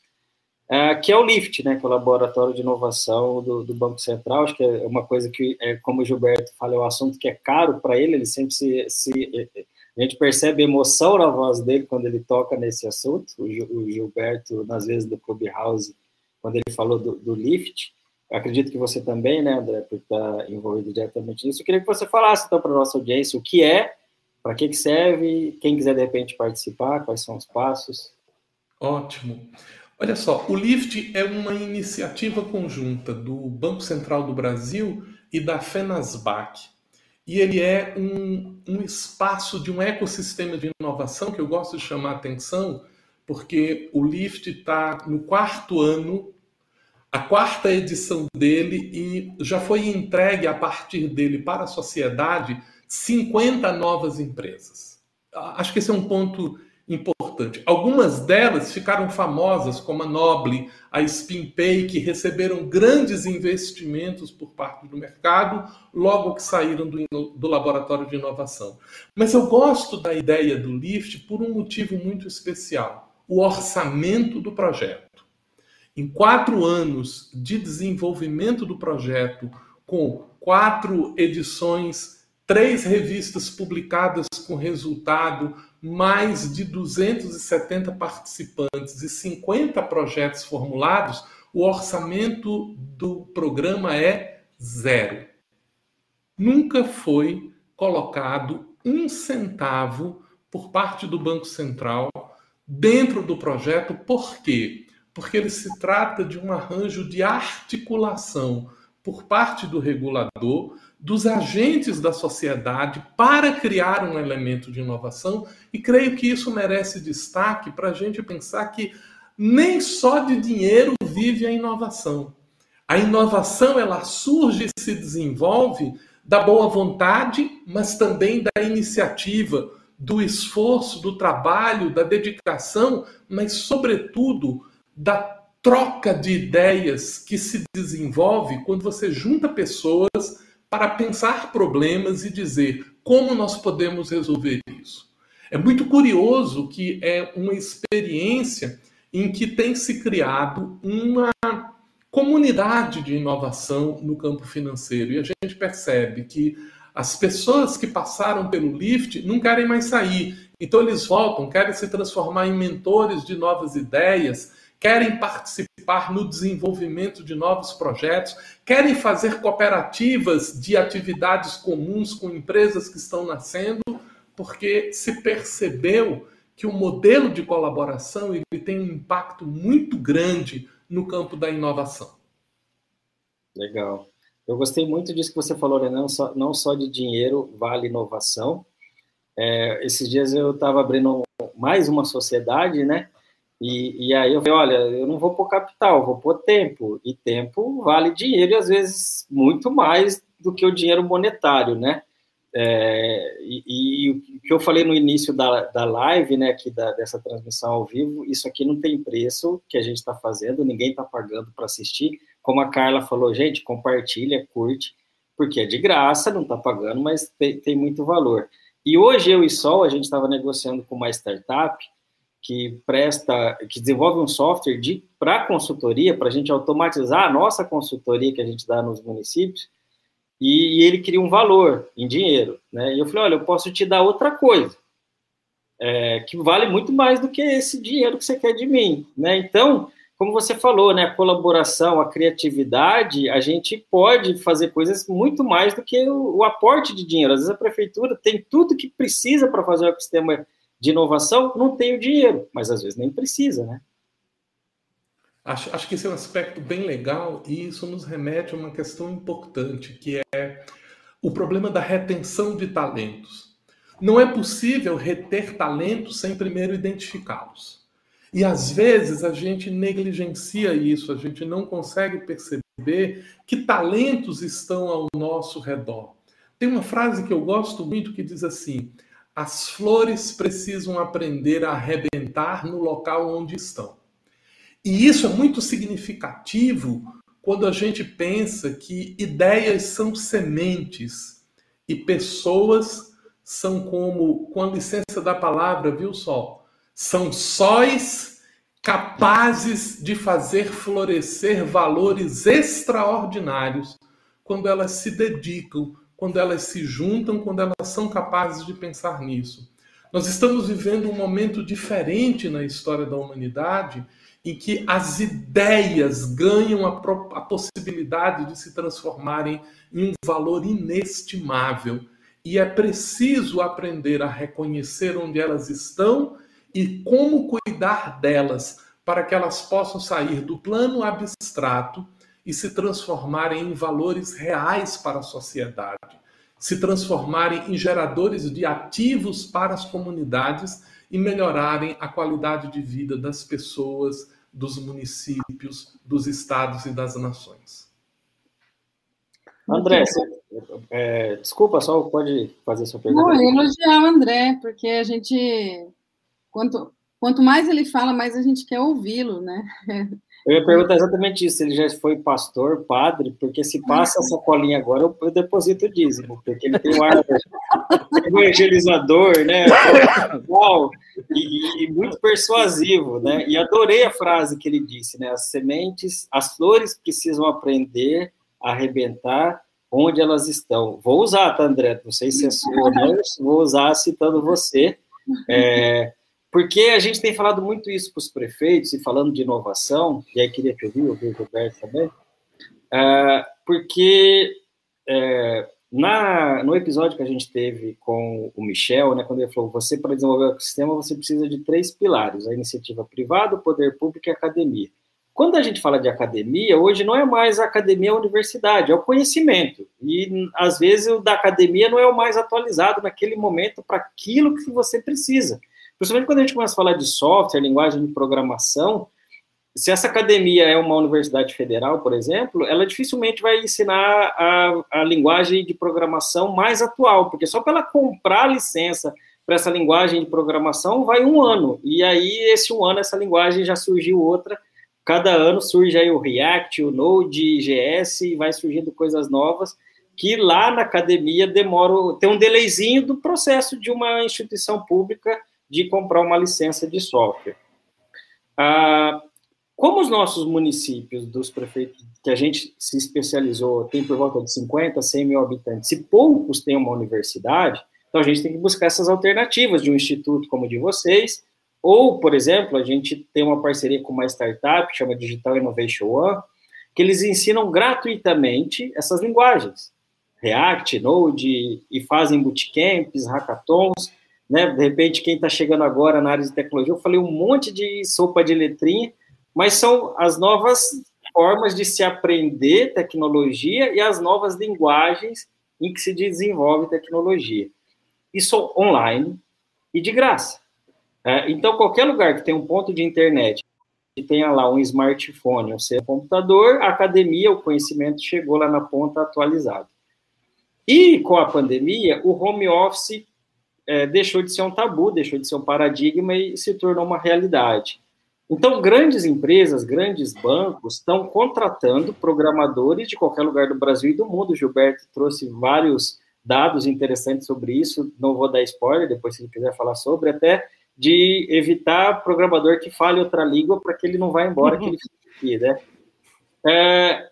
Speaker 2: é, que é o LIFT, né, que é o Laboratório de Inovação do, do, Banco Central, acho que é uma coisa que, é, como o Gilberto fala, é um assunto que é caro para ele, ele sempre se, se a gente percebe emoção na voz dele quando ele toca nesse assunto. O, Gilberto, nas vezes do Clubhouse, quando ele falou do, do Lift, acredito que você também, né, André, por estar envolvido diretamente nisso. Eu queria que você falasse, então, para a nossa audiência o que é, para que, que serve, quem quiser, de repente, participar, quais são os passos.
Speaker 4: Ótimo. Olha só, o LIFT é uma iniciativa conjunta do Banco Central do Brasil e da FENASBAC e ele é um, um espaço de um ecossistema de inovação que eu gosto de chamar a atenção, porque o Lift está no quarto ano, a quarta edição dele, e já foi entregue a partir dele para a sociedade 50 novas empresas. Acho que esse é um ponto importante. Algumas delas ficaram famosas, como a Noble, a SpinPay, que receberam grandes investimentos por parte do mercado logo que saíram do, do laboratório de inovação. Mas eu gosto da ideia do Lift por um motivo muito especial: o orçamento do projeto. Em quatro anos de desenvolvimento do projeto, com quatro edições, três revistas publicadas com resultado, mais de 270 participantes e 50 projetos formulados, o orçamento do programa é zero. Nunca foi colocado um centavo por parte do Banco Central dentro do projeto. Por quê? Porque ele se trata de um arranjo de articulação por parte do regulador dos agentes da sociedade para criar um elemento de inovação, e creio que isso merece destaque para a gente pensar que nem só de dinheiro vive a inovação. A inovação ela surge e se desenvolve da boa vontade, mas também da iniciativa, do esforço, do trabalho, da dedicação, mas sobretudo da troca de ideias que se desenvolve quando você junta pessoas para pensar problemas e dizer como nós podemos resolver isso. É muito curioso que é uma experiência em que tem se criado uma comunidade de inovação no campo financeiro e a gente percebe que as pessoas que passaram pelo Lift não querem mais sair, então eles voltam, querem se transformar em mentores de novas ideias, querem participar no desenvolvimento de novos projetos, querem fazer cooperativas de atividades comuns com empresas que estão nascendo, porque se percebeu que o modelo de colaboração ele tem um impacto muito grande no campo da inovação.
Speaker 2: Legal. Eu gostei muito disso que você falou, né? não, só, não só de dinheiro vale inovação. É, esses dias eu estava abrindo mais uma sociedade, né? E, e aí eu falei, olha, eu não vou pôr capital, vou pôr tempo. E tempo vale dinheiro e às vezes muito mais do que o dinheiro monetário, né? É, e, e, o que eu falei no início da, da live, né, aqui da, dessa transmissão ao vivo, isso aqui não tem preço que a gente está fazendo, ninguém está pagando para assistir. Como a Carla falou, gente, compartilha, curte, porque é de graça, não está pagando, mas tem, tem muito valor. E hoje eu e Sol, a gente estava negociando com uma startup que presta, que desenvolve um software de para consultoria, para a gente automatizar a nossa consultoria que a gente dá nos municípios, e, e, ele queria um valor em dinheiro, né? E eu falei, olha, eu posso te dar outra coisa, é, que vale muito mais do que esse dinheiro que você quer de mim, né? Então, como você falou, né, a colaboração, a criatividade, a gente pode fazer coisas muito mais do que o, o aporte de dinheiro. Às vezes a prefeitura tem tudo que precisa para fazer o ecossistema de inovação, não tem o dinheiro, mas às vezes nem precisa, né?
Speaker 4: Acho, acho que esse é um aspecto bem legal e isso nos remete a uma questão importante, que é o problema da retenção de talentos. Não é possível reter talentos sem primeiro identificá-los. E às vezes a gente negligencia isso, a gente não consegue perceber que talentos estão ao nosso redor. Tem uma frase que eu gosto muito que diz assim: as flores precisam aprender a arrebentar no local onde estão. E isso é muito significativo quando a gente pensa que ideias são sementes e pessoas são como, com a licença da palavra, viu só? São sóis capazes de fazer florescer valores extraordinários quando elas se dedicam, quando elas se juntam, quando elas são capazes de pensar nisso. Nós estamos vivendo um momento diferente na história da humanidade em que as ideias ganham a, a, possibilidade de se transformarem em um valor inestimável. E é preciso aprender a reconhecer onde elas estão e como cuidar delas para que elas possam sair do plano abstrato e se transformarem em valores reais para a sociedade, se transformarem em geradores de ativos para as comunidades e melhorarem a qualidade de vida das pessoas, dos municípios, dos estados e das nações.
Speaker 2: André, é, desculpa, só pode fazer sua pergunta.
Speaker 1: Não, elogiar o André, porque a gente quanto, quanto mais ele fala, mais a gente quer ouvi-lo, né?
Speaker 2: Eu ia perguntar exatamente isso, ele já foi pastor, padre, porque se passa essa colinha agora, eu, deposito o dízimo, porque ele tem um ar evangelizador, né? E, e, muito persuasivo, né? E adorei a frase que ele disse, né? As sementes, as flores precisam aprender a arrebentar onde elas estão. Vou usar, tá, André? Não sei se é sua, mas vou usar citando você. É, porque a gente tem falado muito isso para os prefeitos, e falando de inovação, e aí queria que eu vi, o Roberto também, uh, porque uh, na, no episódio que a gente teve com o Michel, né, quando ele falou, você para desenvolver o ecossistema, você precisa de três pilares, a iniciativa privada, o poder público e a academia. Quando a gente fala de academia, hoje não é mais a academia a universidade, é o conhecimento. E às vezes o da academia não é o mais atualizado naquele momento para aquilo que você precisa. Principalmente quando a gente começa a falar de software, linguagem de programação, se essa academia é uma universidade federal, por exemplo, ela dificilmente vai ensinar a, a linguagem de programação mais atual, porque só para ela comprar licença para essa linguagem de programação vai um ano, e aí esse um ano essa linguagem já surgiu outra, cada ano surge aí o React, o Node.js, e vai surgindo coisas novas, que lá na academia demora, tem um delayzinho do processo de uma instituição pública de comprar uma licença de software. Ah, como os nossos municípios, dos prefeitos que a gente se especializou, tem por volta de 50, 100 mil habitantes, e poucos têm uma universidade, então a gente tem que buscar essas alternativas de um instituto como o de vocês, ou, por exemplo, a gente tem uma parceria com uma startup, que chama Digital Innovation One, que eles ensinam gratuitamente essas linguagens, React, Node, e fazem bootcamps, hackathons, né? De repente, quem está chegando agora na área de tecnologia, eu falei um monte de sopa de letrinha, mas são as novas formas de se aprender tecnologia e as novas linguagens em que se desenvolve tecnologia. Isso online e de graça. É, então, qualquer lugar que tenha um ponto de internet, que tenha lá um smartphone, um seu computador, a academia, o conhecimento chegou lá na ponta atualizado. E com a pandemia, o home office é, deixou de ser um tabu, deixou de ser um paradigma e se tornou uma realidade. Então, grandes empresas, grandes bancos estão contratando programadores de qualquer lugar do Brasil e do mundo. O Gilberto trouxe vários dados interessantes sobre isso, não vou dar spoiler, depois se ele quiser falar sobre, até de evitar programador que fale outra língua para que ele não vá embora, que ele fique aqui, né? É,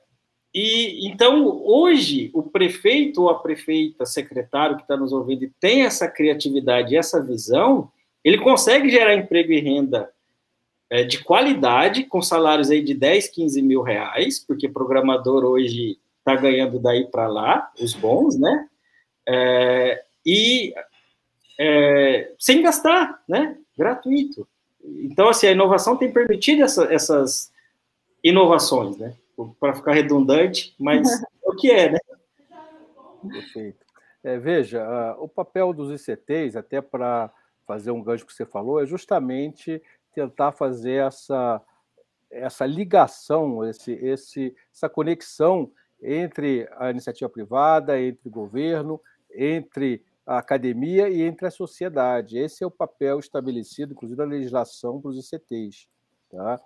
Speaker 2: e então, hoje, o prefeito ou a prefeita, secretário que está nos ouvindo e tem essa criatividade, essa visão, ele consegue gerar emprego e renda é, de qualidade, com salários aí de 10, 15 mil reais, porque programador hoje está ganhando daí para lá, os bons, né? É, e é, sem gastar, né? Gratuito. Então, assim, a inovação tem permitido essa, essas inovações, né? Para ficar redundante, mas é o que é, né?
Speaker 3: Perfeito. É, veja, o papel dos ICTs, até para fazer um gancho que você falou, é justamente tentar fazer essa, essa ligação, esse, esse, essa conexão entre a iniciativa privada, entre o governo, entre a academia e entre a sociedade. Esse é o papel estabelecido, inclusive, na legislação para os ICTs. Tá?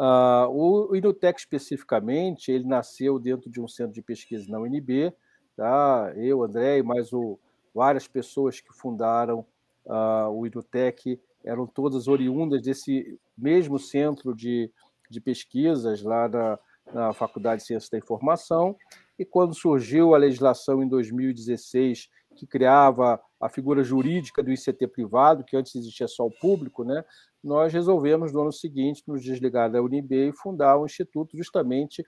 Speaker 3: Uh, o Inutec, especificamente, ele nasceu dentro de um centro de pesquisa na UNB, tá? eu, André, e mais o, várias pessoas que fundaram uh, o Inutec eram todas oriundas desse mesmo centro de, de pesquisas lá na, na Faculdade de Ciências da Informação, e quando surgiu a legislação em 2016 que criava a figura jurídica do ICT privado, que antes existia só o público, né, nós resolvemos no ano seguinte nos desligar da UNB e fundar um instituto justamente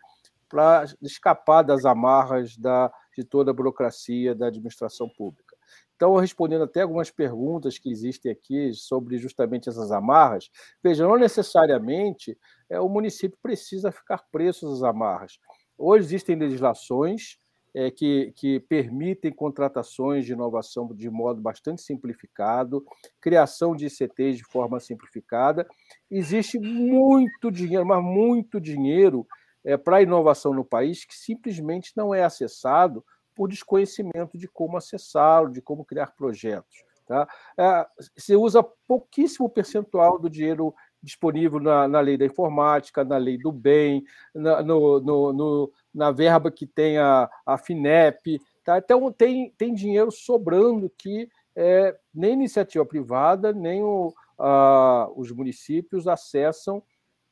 Speaker 3: para escapar das amarras da, de toda a burocracia da administração pública. Então, respondendo até algumas perguntas que existem aqui sobre justamente essas amarras, veja, não necessariamente é, o município precisa ficar preso às amarras. Hoje existem legislações é, que, que permitem contratações de inovação de modo bastante simplificado, criação de ICTs de forma simplificada. Existe muito dinheiro, mas muito dinheiro é, para inovação no país que simplesmente não é acessado por desconhecimento de como acessá-lo, de como criar projetos. Tá? É, você usa pouquíssimo percentual do dinheiro disponível na, na lei da informática, na lei do bem, na, no, no, no, na verba que tem a, a FINEP. Tá? Então, tem, tem dinheiro sobrando que é, nem iniciativa privada, nem o, a, os municípios acessam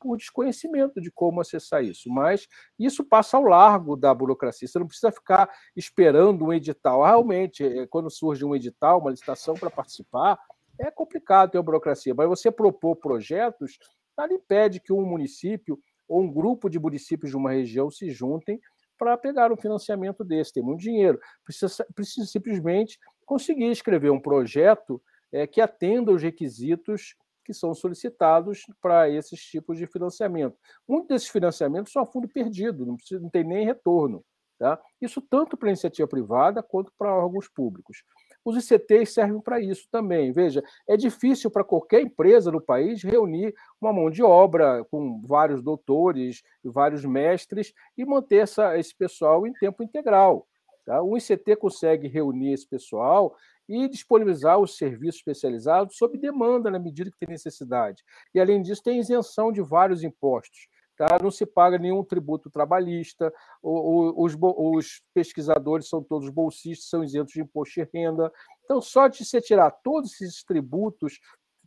Speaker 3: por desconhecimento de como acessar isso. Mas isso passa ao largo da burocracia. Você não precisa ficar esperando um edital. Realmente, é, quando surge um edital, uma licitação para participar, é complicado ter uma burocracia. Mas você propor projetos, nada impede que um município ou um grupo de municípios de uma região se juntem para pegar um financiamento desse. Tem muito dinheiro. Precisa, precisa simplesmente conseguir escrever um projeto é, que atenda os requisitos que são solicitados para esses tipos de financiamento. Muitos desses financiamentos são a fundo perdido, não, precisa, não tem nem retorno. Tá? Isso tanto para iniciativa privada quanto para órgãos públicos. Os ICTs servem para isso também. Veja, é difícil para qualquer empresa no país reunir uma mão de obra com vários doutores vários mestres e manter essa, esse pessoal em tempo integral. Tá? O ICT consegue reunir esse pessoal e disponibilizar os serviços especializados sob demanda, na medida que tem necessidade. E, além disso, tem isenção de vários impostos. Tá? Não se paga nenhum tributo trabalhista, os, os pesquisadores são todos bolsistas, são isentos de imposto de renda. Então, só de se tirar todos esses tributos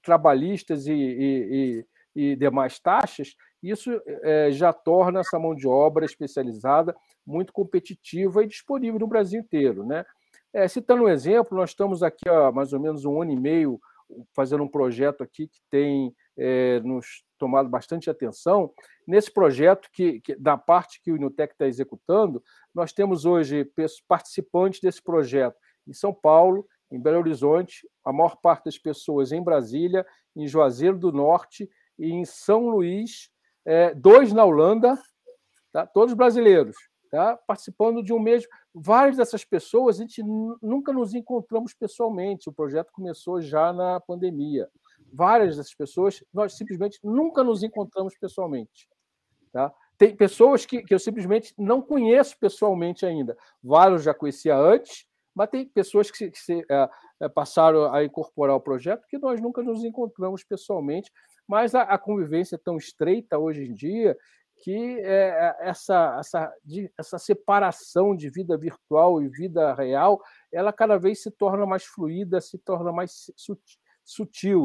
Speaker 3: trabalhistas e, e, e, e demais taxas, isso é, já torna essa mão de obra especializada muito competitiva e disponível no Brasil inteiro. Né? É, citando um exemplo, nós estamos aqui há mais ou menos um ano e meio fazendo um projeto aqui que tem é, nos tomado bastante atenção. Nesse projeto, que, que da parte que o Inutec está executando, nós temos hoje participantes desse projeto em São Paulo, em Belo Horizonte, a maior parte das pessoas em Brasília, em Juazeiro do Norte e em São Luís, é, dois na Holanda, tá? todos brasileiros, tá? participando de um mesmo. Várias dessas pessoas a gente nunca nos encontramos pessoalmente. O projeto começou já na pandemia várias dessas pessoas, nós simplesmente nunca nos encontramos pessoalmente. Tá? Tem pessoas que, que eu simplesmente não conheço pessoalmente ainda. Vários já conhecia antes, mas tem pessoas que, se, que se, é, passaram a incorporar o projeto que nós nunca nos encontramos pessoalmente, mas a, a convivência é tão estreita hoje em dia que é, essa, essa, essa separação de vida virtual e vida real, ela cada vez se torna mais fluida, se torna mais sutil,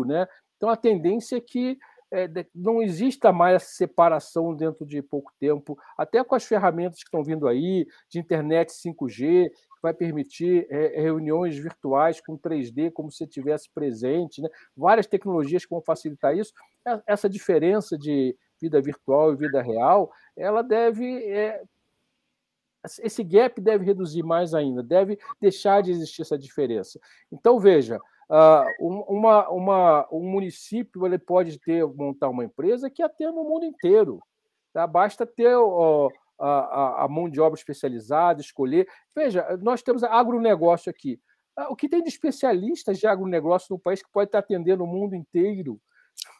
Speaker 3: né? Então a tendência é que é, não exista mais essa separação dentro de pouco tempo, até com as ferramentas que estão vindo aí, de internet 5G, que vai permitir é, reuniões virtuais com 3D, como se estivesse presente, né? várias tecnologias que vão facilitar isso. Essa diferença de vida virtual e vida real, ela deve é, esse gap deve reduzir mais ainda, deve deixar de existir essa diferença. Então, veja, uh, uma, uma, um município ele pode ter montar uma empresa que atenda no mundo inteiro. Tá? Basta ter a, a, mão de obra especializada, escolher. Veja, nós temos agronegócio aqui. Uh, o que tem de especialistas de agronegócio no país que pode estar atendendo o mundo inteiro?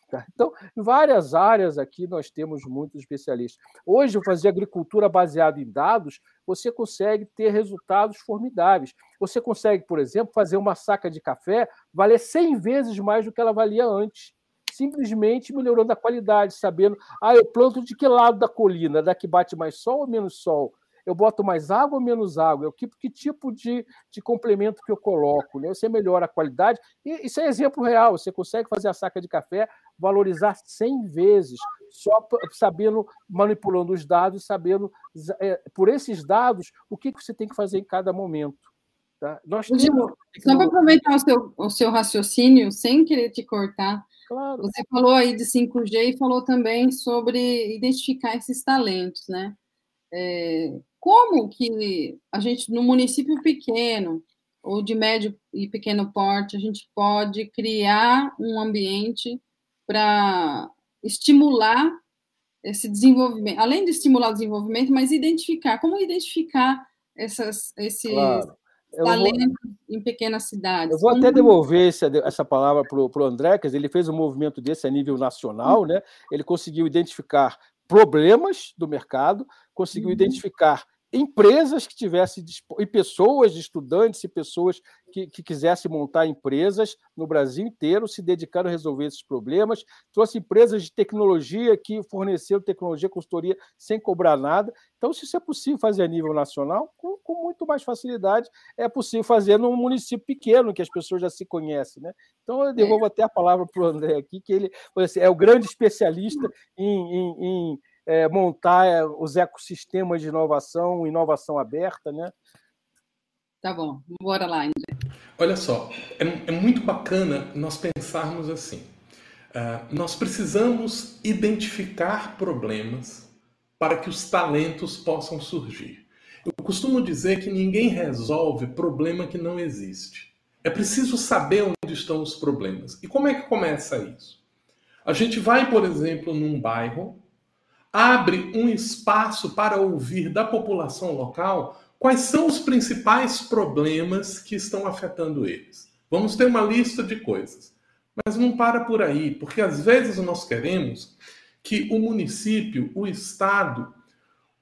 Speaker 3: Tá? Então, em várias áreas aqui nós temos muitos especialistas. Hoje, fazer agricultura baseada em dados, você consegue ter resultados formidáveis. Você consegue, por exemplo, fazer uma saca de café valer 100 vezes mais do que ela valia antes, simplesmente melhorando a qualidade, sabendo, ah, eu planto de que lado da colina, da que bate mais sol ou menos sol? Eu boto mais água ou menos água? Eu, que, que tipo de, de complemento que eu coloco? Né? Você melhora a qualidade. E isso é exemplo real. Você consegue fazer a saca de café valorizar 100 vezes, só sabendo, manipulando os dados, sabendo, é, por esses dados, o que, que você tem que fazer em cada momento. Tá?
Speaker 1: Nós temos... Só para aproveitar o seu, o seu raciocínio, sem querer te cortar, claro. você falou aí de 5G e falou também sobre identificar esses talentos, né? É, como que a gente, no município pequeno, ou de médio e pequeno porte, a gente pode criar um ambiente para estimular esse desenvolvimento, além de estimular o desenvolvimento, mas identificar, como identificar essas, esses claro. talentos vou, em pequenas cidades.
Speaker 3: Eu vou como... até devolver essa, essa palavra para o André, que ele fez um movimento desse a nível nacional, né? ele conseguiu identificar problemas do mercado, conseguiu uhum. identificar empresas que tivessem e pessoas, estudantes e pessoas que, que quisessem montar empresas no Brasil inteiro, se dedicaram a resolver esses problemas. Trouxe empresas de tecnologia que forneceram tecnologia, consultoria sem cobrar nada. Então, se isso é possível fazer a nível nacional, com, com muito mais facilidade é possível fazer num município pequeno, que as pessoas já se conhecem. Né? Então, eu devolvo é. até a palavra para o André aqui, que ele assim, é o grande especialista em, em, em é, montar é, os ecossistemas de inovação, inovação aberta, né?
Speaker 1: Tá bom, bora lá, André.
Speaker 4: Olha só, é, é muito bacana nós pensarmos assim. Uh, nós precisamos identificar problemas para que os talentos possam surgir. Eu costumo dizer que ninguém resolve problema que não existe. É preciso saber onde estão os problemas. E como é que começa isso? A gente vai, por exemplo, num bairro abre um espaço para ouvir da população local quais são os principais problemas que estão afetando eles. Vamos ter uma lista de coisas. Mas não para por aí, porque às vezes nós queremos que o município, o estado,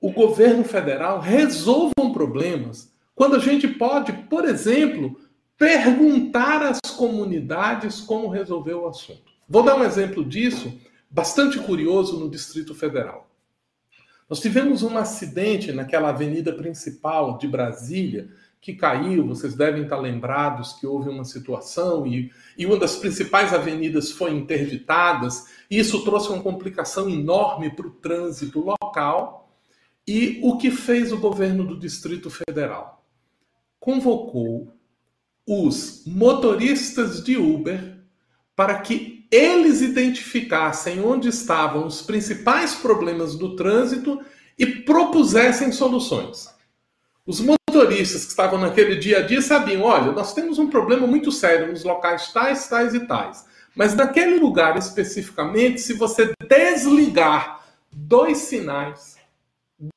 Speaker 4: o governo federal resolvam problemas, quando a gente pode, por exemplo, perguntar às comunidades como resolver o assunto. Vou dar um exemplo disso bastante curioso no Distrito Federal. Nós tivemos um acidente naquela avenida principal de Brasília que caiu. Vocês devem estar lembrados que houve uma situação e, e uma das principais avenidas foi interditada. Isso trouxe uma complicação enorme para o trânsito local. E o que fez o governo do Distrito Federal? Convocou os motoristas de Uber para que eles identificassem onde estavam os principais problemas do trânsito e propusessem soluções. Os motoristas que estavam naquele dia a dia sabiam: olha, nós temos um problema muito sério nos locais tais, tais e tais. Mas naquele lugar especificamente, se você desligar dois sinais,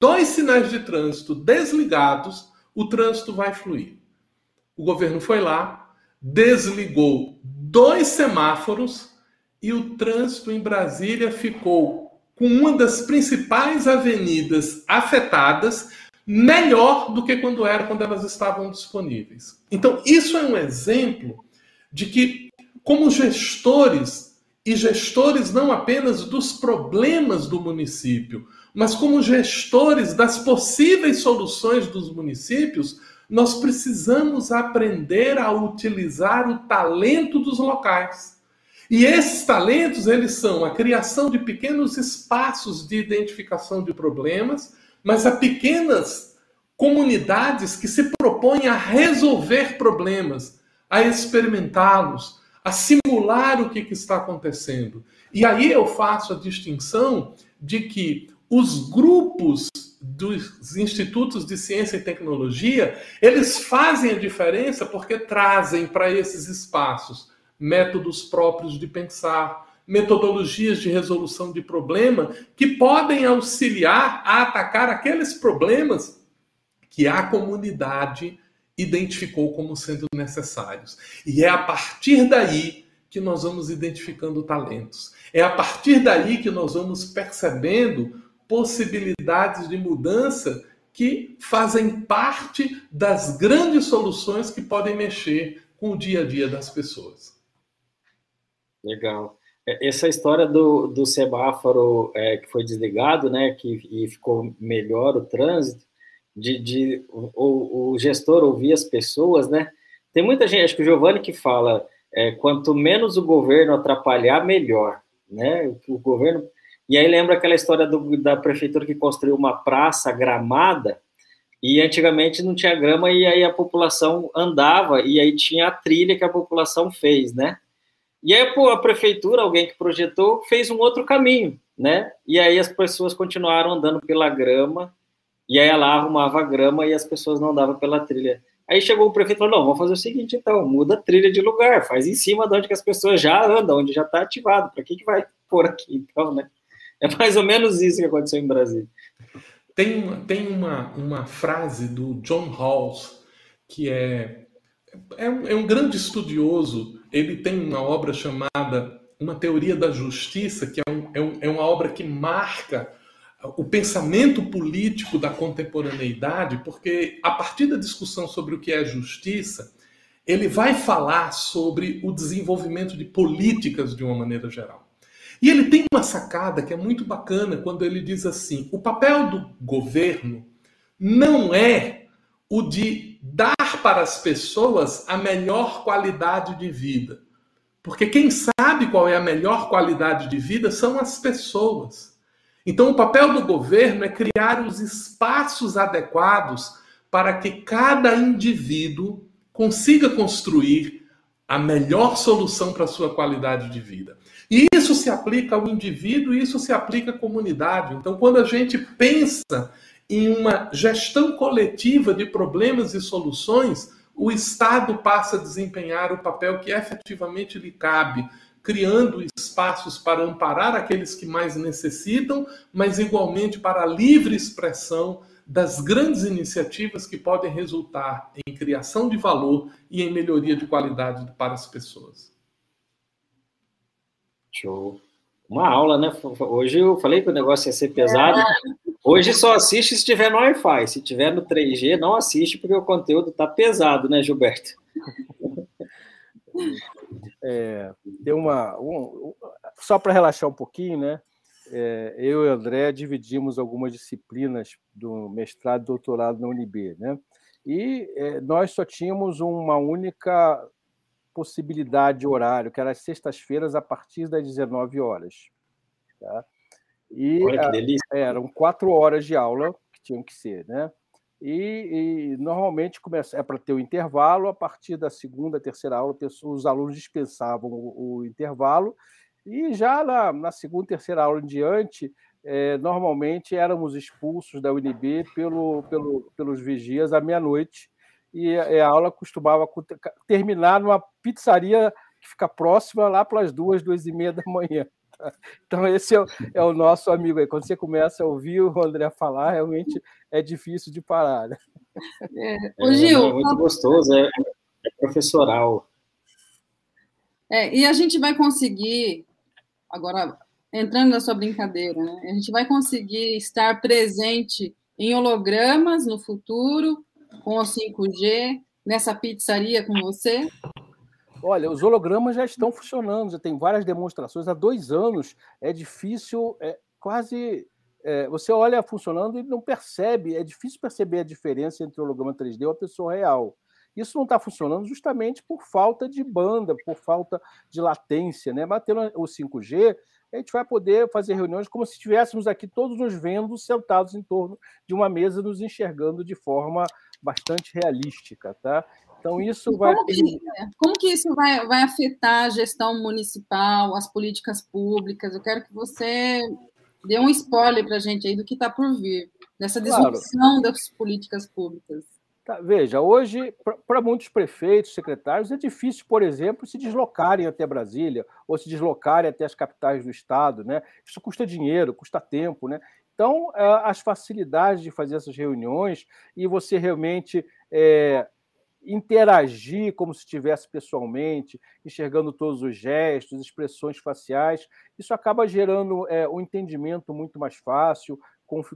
Speaker 4: dois sinais de trânsito desligados, o trânsito vai fluir. O governo foi lá, desligou dois semáforos e o trânsito em Brasília ficou com uma das principais avenidas afetadas melhor do que quando era quando elas estavam disponíveis. Então, isso é um exemplo de que como gestores e gestores não apenas dos problemas do município, mas como gestores das possíveis soluções dos municípios, nós precisamos aprender a utilizar o talento dos locais. E esses talentos, eles são a criação de pequenos espaços de identificação de problemas, mas a pequenas comunidades que se propõem a resolver problemas, a experimentá-los, a simular o que, que está acontecendo. E aí eu faço a distinção de que os grupos dos institutos de ciência e tecnologia, eles fazem a diferença porque trazem para esses espaços métodos próprios de pensar, metodologias de resolução de problema que podem auxiliar a atacar aqueles problemas que a comunidade identificou como sendo necessários. E é a partir daí que nós vamos identificando talentos. É a partir daí que nós vamos percebendo possibilidades de mudança que fazem parte das grandes soluções que podem mexer com o dia a dia das pessoas.
Speaker 2: Legal. É, essa história do, do semáforo é, que foi desligado, né, que e ficou melhor o trânsito, de, de o, o, gestor ouvir as pessoas, né? Tem muita gente, acho que o Giovanni que fala, é, quanto menos o governo atrapalhar, melhor, né? O, o governo e aí lembra aquela história do, da prefeitura que construiu uma praça gramada e antigamente não tinha grama e aí a população andava e aí tinha a trilha que a população fez, né? E aí pô, a prefeitura, alguém que projetou, fez um outro caminho, né? E aí as pessoas continuaram andando pela grama, e aí ela arrumava a grama e as pessoas não andavam pela trilha. Aí chegou o prefeito e falou: não, vamos fazer o seguinte então, muda a trilha de lugar, faz em cima de onde que as pessoas já andam, onde já está ativado. Para que, que vai por aqui então, né? É mais ou menos isso que aconteceu em Brasília.
Speaker 4: Tem uma, tem uma, uma frase do John Rawls que é, é um, é um grande estudioso ele tem uma obra chamada Uma Teoria da Justiça, que é, um, é, um, é uma obra que marca o pensamento político da contemporaneidade, porque a partir da discussão sobre o que é justiça, ele vai falar sobre o desenvolvimento de políticas de uma maneira geral. E ele tem uma sacada que é muito bacana quando ele diz assim: o papel do governo não é o de dar para as pessoas a melhor qualidade de vida. Porque quem sabe qual é a melhor qualidade de vida são as pessoas. Então, o papel do governo é criar os espaços adequados para que cada indivíduo consiga construir a melhor solução para a sua qualidade de vida. E isso se aplica ao indivíduo e isso se aplica à comunidade. Então, quando a gente pensa em uma gestão coletiva de problemas e soluções, o Estado passa a desempenhar o papel que efetivamente lhe cabe, criando espaços para amparar aqueles que mais necessitam, mas igualmente para a livre expressão das grandes iniciativas que podem resultar em criação de valor e em melhoria de qualidade para as pessoas.
Speaker 2: Show. Uma aula, né? Hoje eu falei que o negócio ia ser pesado. Hoje só assiste se estiver no Wi-Fi. Se tiver no 3G, não assiste, porque o conteúdo está pesado, né, Gilberto?
Speaker 3: É, uma. Um, só para relaxar um pouquinho, né? É, eu e André dividimos algumas disciplinas do mestrado e doutorado na UNB, né? E é, nós só tínhamos uma única possibilidade de horário, que era as sextas-feiras a partir das 19 horas. Tá? E Olha que delícia. eram quatro horas de aula que tinham que ser, né? E, e normalmente começa, é para ter o intervalo, a partir da segunda, terceira aula, os alunos dispensavam o, o intervalo, e já na, na, segunda, terceira aula em diante, é, normalmente éramos expulsos da UNB pelo, pelo, pelos vigias à meia-noite, e a, a aula costumava terminar numa pizzaria que fica próxima lá para as duas, duas e meia da manhã. Então, esse é o, é o, nosso amigo aí. Quando você começa a ouvir o André falar, realmente é difícil de parar. Né?
Speaker 2: É. Ô, Gil, é, muito gostoso, é, é professoral.
Speaker 1: É, e a gente vai conseguir, agora, entrando na sua brincadeira, né? a gente vai conseguir estar presente em hologramas no futuro, com o 5G, nessa pizzaria com você?
Speaker 3: Olha, os hologramas já estão funcionando, já tem várias demonstrações. Há dois anos é difícil, é quase. É, você olha funcionando e não percebe, é difícil perceber a diferença entre o holograma 3D e a pessoa real. Isso não está funcionando justamente por falta de banda, por falta de latência. Né? Mas o 5G, a gente vai poder fazer reuniões como se estivéssemos aqui todos nos vendo, sentados em torno de uma mesa, nos enxergando de forma bastante realística. Tá? Então, isso vai.
Speaker 1: Como que, como que isso vai, vai afetar a gestão municipal, as políticas públicas? Eu quero que você dê um spoiler para a gente aí do que está por vir, dessa disrupção claro. das políticas públicas.
Speaker 3: Tá, veja, hoje, para muitos prefeitos, secretários, é difícil, por exemplo, se deslocarem até Brasília ou se deslocarem até as capitais do Estado. Né? Isso custa dinheiro, custa tempo. Né? Então, é, as facilidades de fazer essas reuniões e você realmente é, interagir como se estivesse pessoalmente, enxergando todos os gestos, expressões faciais, isso acaba gerando é, um entendimento muito mais fácil,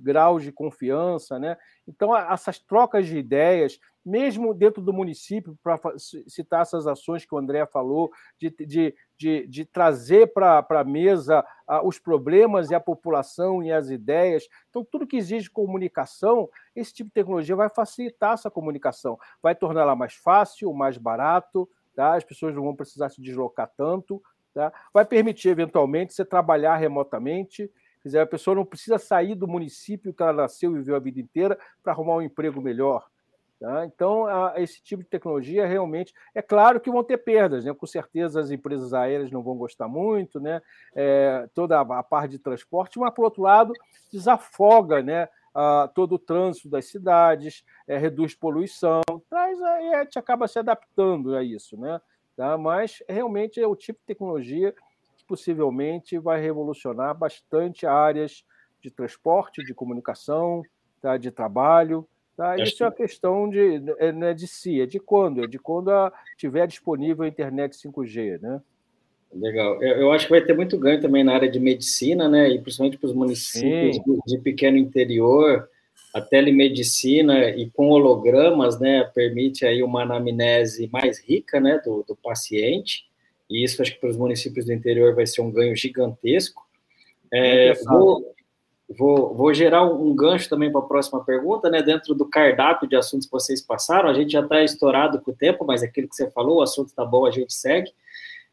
Speaker 3: graus de confiança, né? Então, essas trocas de ideias, mesmo dentro do município, para citar essas ações que o André falou, de, de, de, de trazer para a mesa os problemas e a população e as ideias. Então, tudo que exige comunicação, esse tipo de tecnologia vai facilitar essa comunicação, vai torná-la mais fácil, mais barato, tá? as pessoas não vão precisar se deslocar tanto, tá? vai permitir, eventualmente, você trabalhar remotamente Quer dizer, a pessoa não precisa sair do município que ela nasceu e viveu a vida inteira para arrumar um emprego melhor. Tá? Então, a, esse tipo de tecnologia realmente. É claro que vão ter perdas, né? com certeza as empresas aéreas não vão gostar muito, né? É, toda a, a parte de transporte, mas, por outro lado, desafoga né? A, todo o trânsito das cidades, é, reduz poluição, traz, aí a gente acaba se adaptando a isso. Né? Tá? Mas realmente é o tipo de tecnologia possivelmente vai revolucionar bastante áreas de transporte, de comunicação, tá? de trabalho. Tá? Isso é uma questão de, é, não é de si, é de quando, é de quando a, tiver disponível a internet 5G, né?
Speaker 2: Legal. Eu, eu, acho que vai ter muito ganho também na área de medicina, né? E principalmente para os municípios de, de, pequeno interior, a telemedicina e com hologramas, né? Permite aí uma anamnese mais rica, né? Do, do paciente e isso acho que para os municípios do interior vai ser um ganho gigantesco. É, vou, vou, vou gerar um gancho também para a próxima pergunta, né? Dentro do cardápio de assuntos que vocês passaram, a gente já está estourado com o tempo, mas aquilo que você falou, o assunto está bom, a gente segue.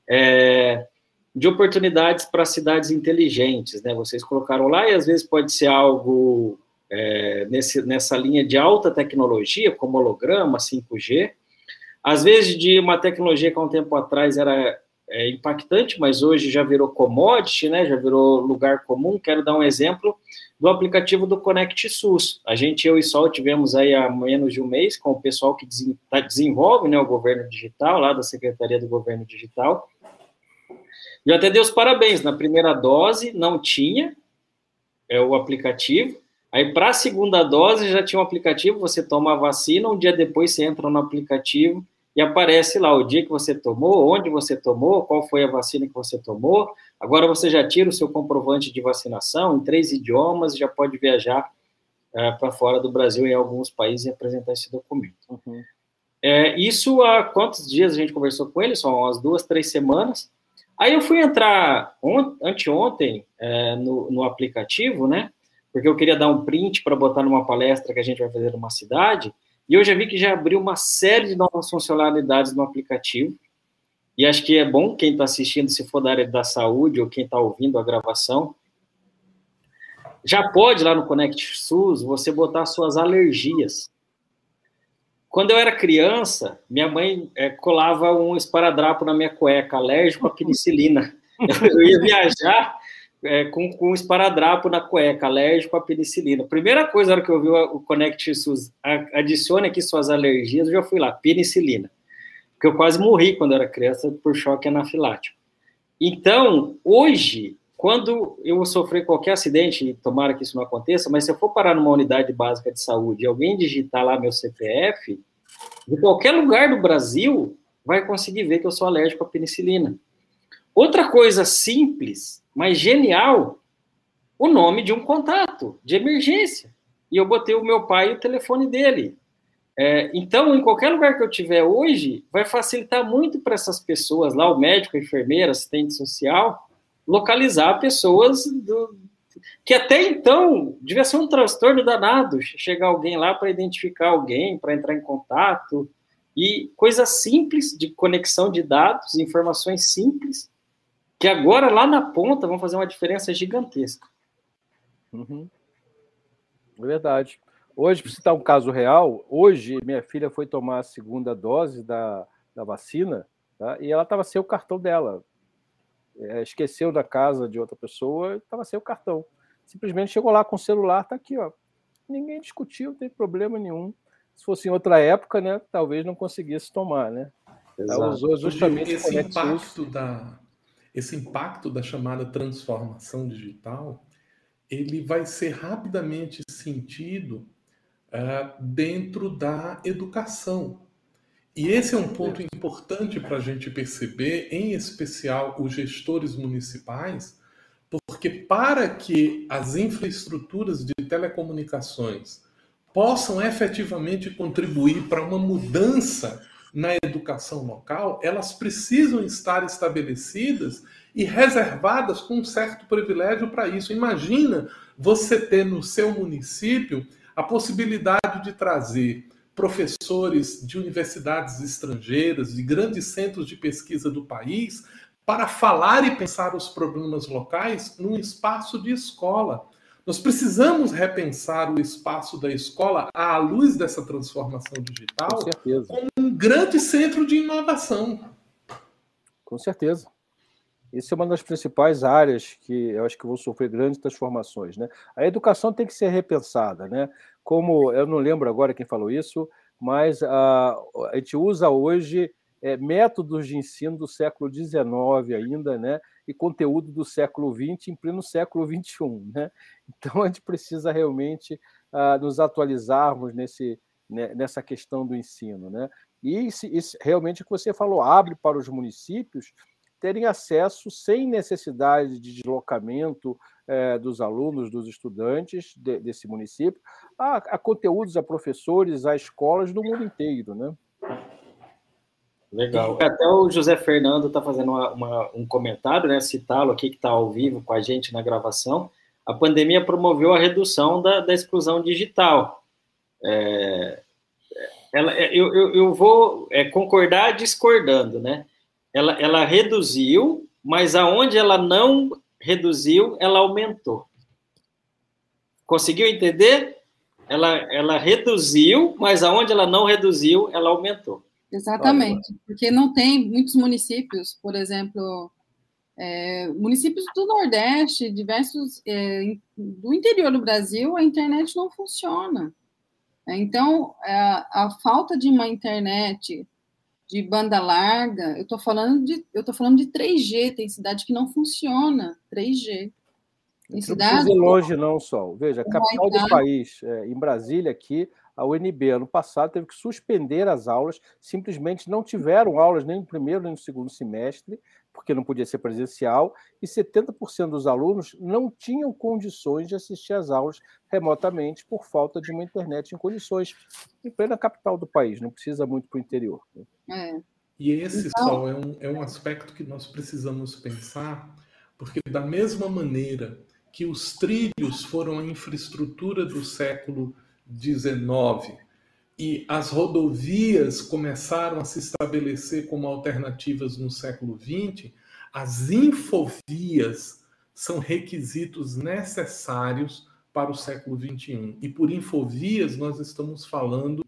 Speaker 2: É, de oportunidades para cidades inteligentes, né? Vocês colocaram lá e às vezes pode ser algo é, nesse, nessa linha de alta tecnologia, como holograma, 5G, às vezes de uma tecnologia que há um tempo atrás era é, impactante, mas hoje já virou commodity, né? Já virou lugar comum. Quero dar um exemplo do aplicativo do Connect SUS. A gente, eu e Sol, tivemos aí há menos de um mês com o pessoal que tá, desenvolve né, o governo digital, lá da Secretaria do Governo Digital. E até dei os parabéns. Na primeira dose não tinha é, o aplicativo. Aí, para a segunda dose, já tinha um aplicativo, você toma a vacina, um dia depois você entra no aplicativo e aparece lá o dia que você tomou, onde você tomou, qual foi a vacina que você tomou. Agora você já tira o seu comprovante de vacinação em três idiomas, já pode viajar é, para fora do Brasil em alguns países e apresentar esse documento. Uhum. É, isso há quantos dias a gente conversou com ele? São umas duas, três semanas. Aí eu fui entrar on, anteontem é, no, no aplicativo, né? Porque eu queria dar um print para botar numa palestra que a gente vai fazer numa cidade. E eu já vi que já abriu uma série de novas funcionalidades no aplicativo. E acho que é bom quem está assistindo, se for da área da saúde ou quem está ouvindo a gravação, já pode lá no Connect SUS você botar suas alergias. Quando eu era criança, minha mãe é, colava um esparadrapo na minha cueca, alérgico à penicilina. Eu ia viajar, é, com, com esparadrapo na cueca, alérgico à penicilina. Primeira coisa, na hora que eu vi o Connect SUS, adicione aqui suas alergias, eu já fui lá, penicilina. Porque eu quase morri quando era criança por choque anafilático. Então, hoje, quando eu sofrer qualquer acidente, tomara que isso não aconteça, mas se eu for parar numa unidade básica de saúde e alguém digitar lá meu CPF, de qualquer lugar do Brasil, vai conseguir ver que eu sou alérgico à penicilina. Outra coisa simples mas genial, o nome de um contato de emergência. E eu botei o meu pai e o telefone dele. É, então, em qualquer lugar que eu tiver hoje, vai facilitar muito para essas pessoas lá, o médico, a enfermeira, assistente social, localizar pessoas do, que até então devia ser um transtorno danado chegar alguém lá para identificar alguém, para entrar em contato. e coisas simples de conexão de dados, informações simples, que agora lá na ponta vão fazer uma diferença gigantesca.
Speaker 3: Uhum. É verdade. Hoje, para citar um caso real, hoje minha filha foi tomar a segunda dose da, da vacina tá? e ela estava sem o cartão dela. É, esqueceu da casa de outra pessoa, estava sem o cartão. Simplesmente chegou lá com o celular, está aqui, ó. Ninguém discutiu, não tem problema nenhum. Se fosse em outra época, né, talvez não conseguisse tomar, né?
Speaker 4: Exato. Ela usou justamente esse impacto da esse impacto da chamada transformação digital, ele vai ser rapidamente sentido uh, dentro da educação. E esse é um ponto importante para a gente perceber, em especial os gestores municipais, porque para que as infraestruturas de telecomunicações possam efetivamente contribuir para uma mudança na educação local, elas precisam estar estabelecidas e reservadas com um certo privilégio para isso. Imagina você ter no seu município a possibilidade de trazer professores de universidades estrangeiras, de grandes centros de pesquisa do país, para falar e pensar os problemas locais num espaço de escola. Nós precisamos repensar o espaço da escola à luz dessa transformação digital
Speaker 3: Com
Speaker 4: como um grande centro de inovação.
Speaker 3: Com certeza. Isso é uma das principais áreas que eu acho que vão sofrer grandes transformações. Né? A educação tem que ser repensada. Né? Como eu não lembro agora quem falou isso, mas a, a gente usa hoje é, métodos de ensino do século XIX ainda, né? E conteúdo do século XX em pleno século XXI. Né? Então, a gente precisa realmente uh, nos atualizarmos nesse, né, nessa questão do ensino. Né? E realmente o que você falou abre para os municípios terem acesso sem necessidade de deslocamento é, dos alunos, dos estudantes de, desse município, a, a, conteúdos, a professores, a escolas do mundo inteiro, né?
Speaker 2: Legal. Até o José Fernando está fazendo uma, uma, um comentário, né? Citá-lo aqui que está ao vivo com a gente na gravação. A pandemia promoveu a redução da, da exclusão digital. É, ela, eu, eu, eu vou é, concordar discordando, né? ela, ela reduziu, mas aonde ela não reduziu, ela aumentou. Conseguiu entender? Ela, ela reduziu, mas aonde ela não reduziu, ela aumentou.
Speaker 1: Exatamente, porque não tem muitos municípios, por exemplo, é, municípios do Nordeste, diversos é, do interior do Brasil, a internet não funciona. Então, a, a falta de uma internet de banda larga, eu estou falando de eu tô falando de 3G, tem cidade que não funciona 3G.
Speaker 3: Tem cidade, não precisa ir longe não, Sol. Veja, capital do país, é, em Brasília aqui, a UNB ano passado teve que suspender as aulas, simplesmente não tiveram aulas nem no primeiro nem no segundo semestre, porque não podia ser presencial, e 70% dos alunos não tinham condições de assistir às aulas remotamente por falta de uma internet em condições, em plena capital do país, não precisa muito para o interior. Né?
Speaker 4: É. E esse, então... Sol, é um, é um aspecto que nós precisamos pensar, porque da mesma maneira que os trilhos foram a infraestrutura do século E as rodovias começaram a se estabelecer como alternativas no século XX, as infovias são requisitos necessários para o século XXI. E por infovias, nós estamos falando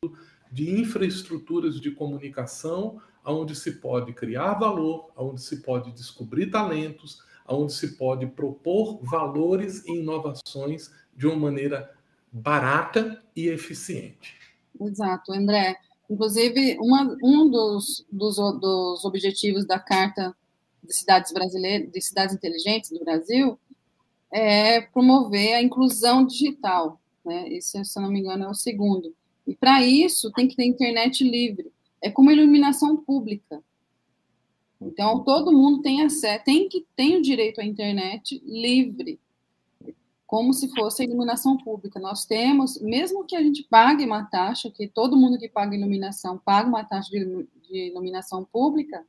Speaker 4: de infraestruturas de comunicação onde se pode criar valor, onde se pode descobrir talentos, onde se pode propor valores e inovações de uma maneira barata e eficiente.
Speaker 1: Exato, André. Inclusive, uma, um dos, dos, dos objetivos da Carta de Cidades Brasileiras, de Cidades Inteligentes do Brasil, é promover a inclusão digital. Né? Esse, se eu não me engano, é o segundo. E para isso tem que ter internet livre. É como iluminação pública. Então todo mundo tem acesso, tem que tem o direito à internet livre, como se fosse a iluminação pública. Nós temos, mesmo que a gente pague uma taxa, que todo mundo que paga iluminação paga uma taxa de, iluminação pública,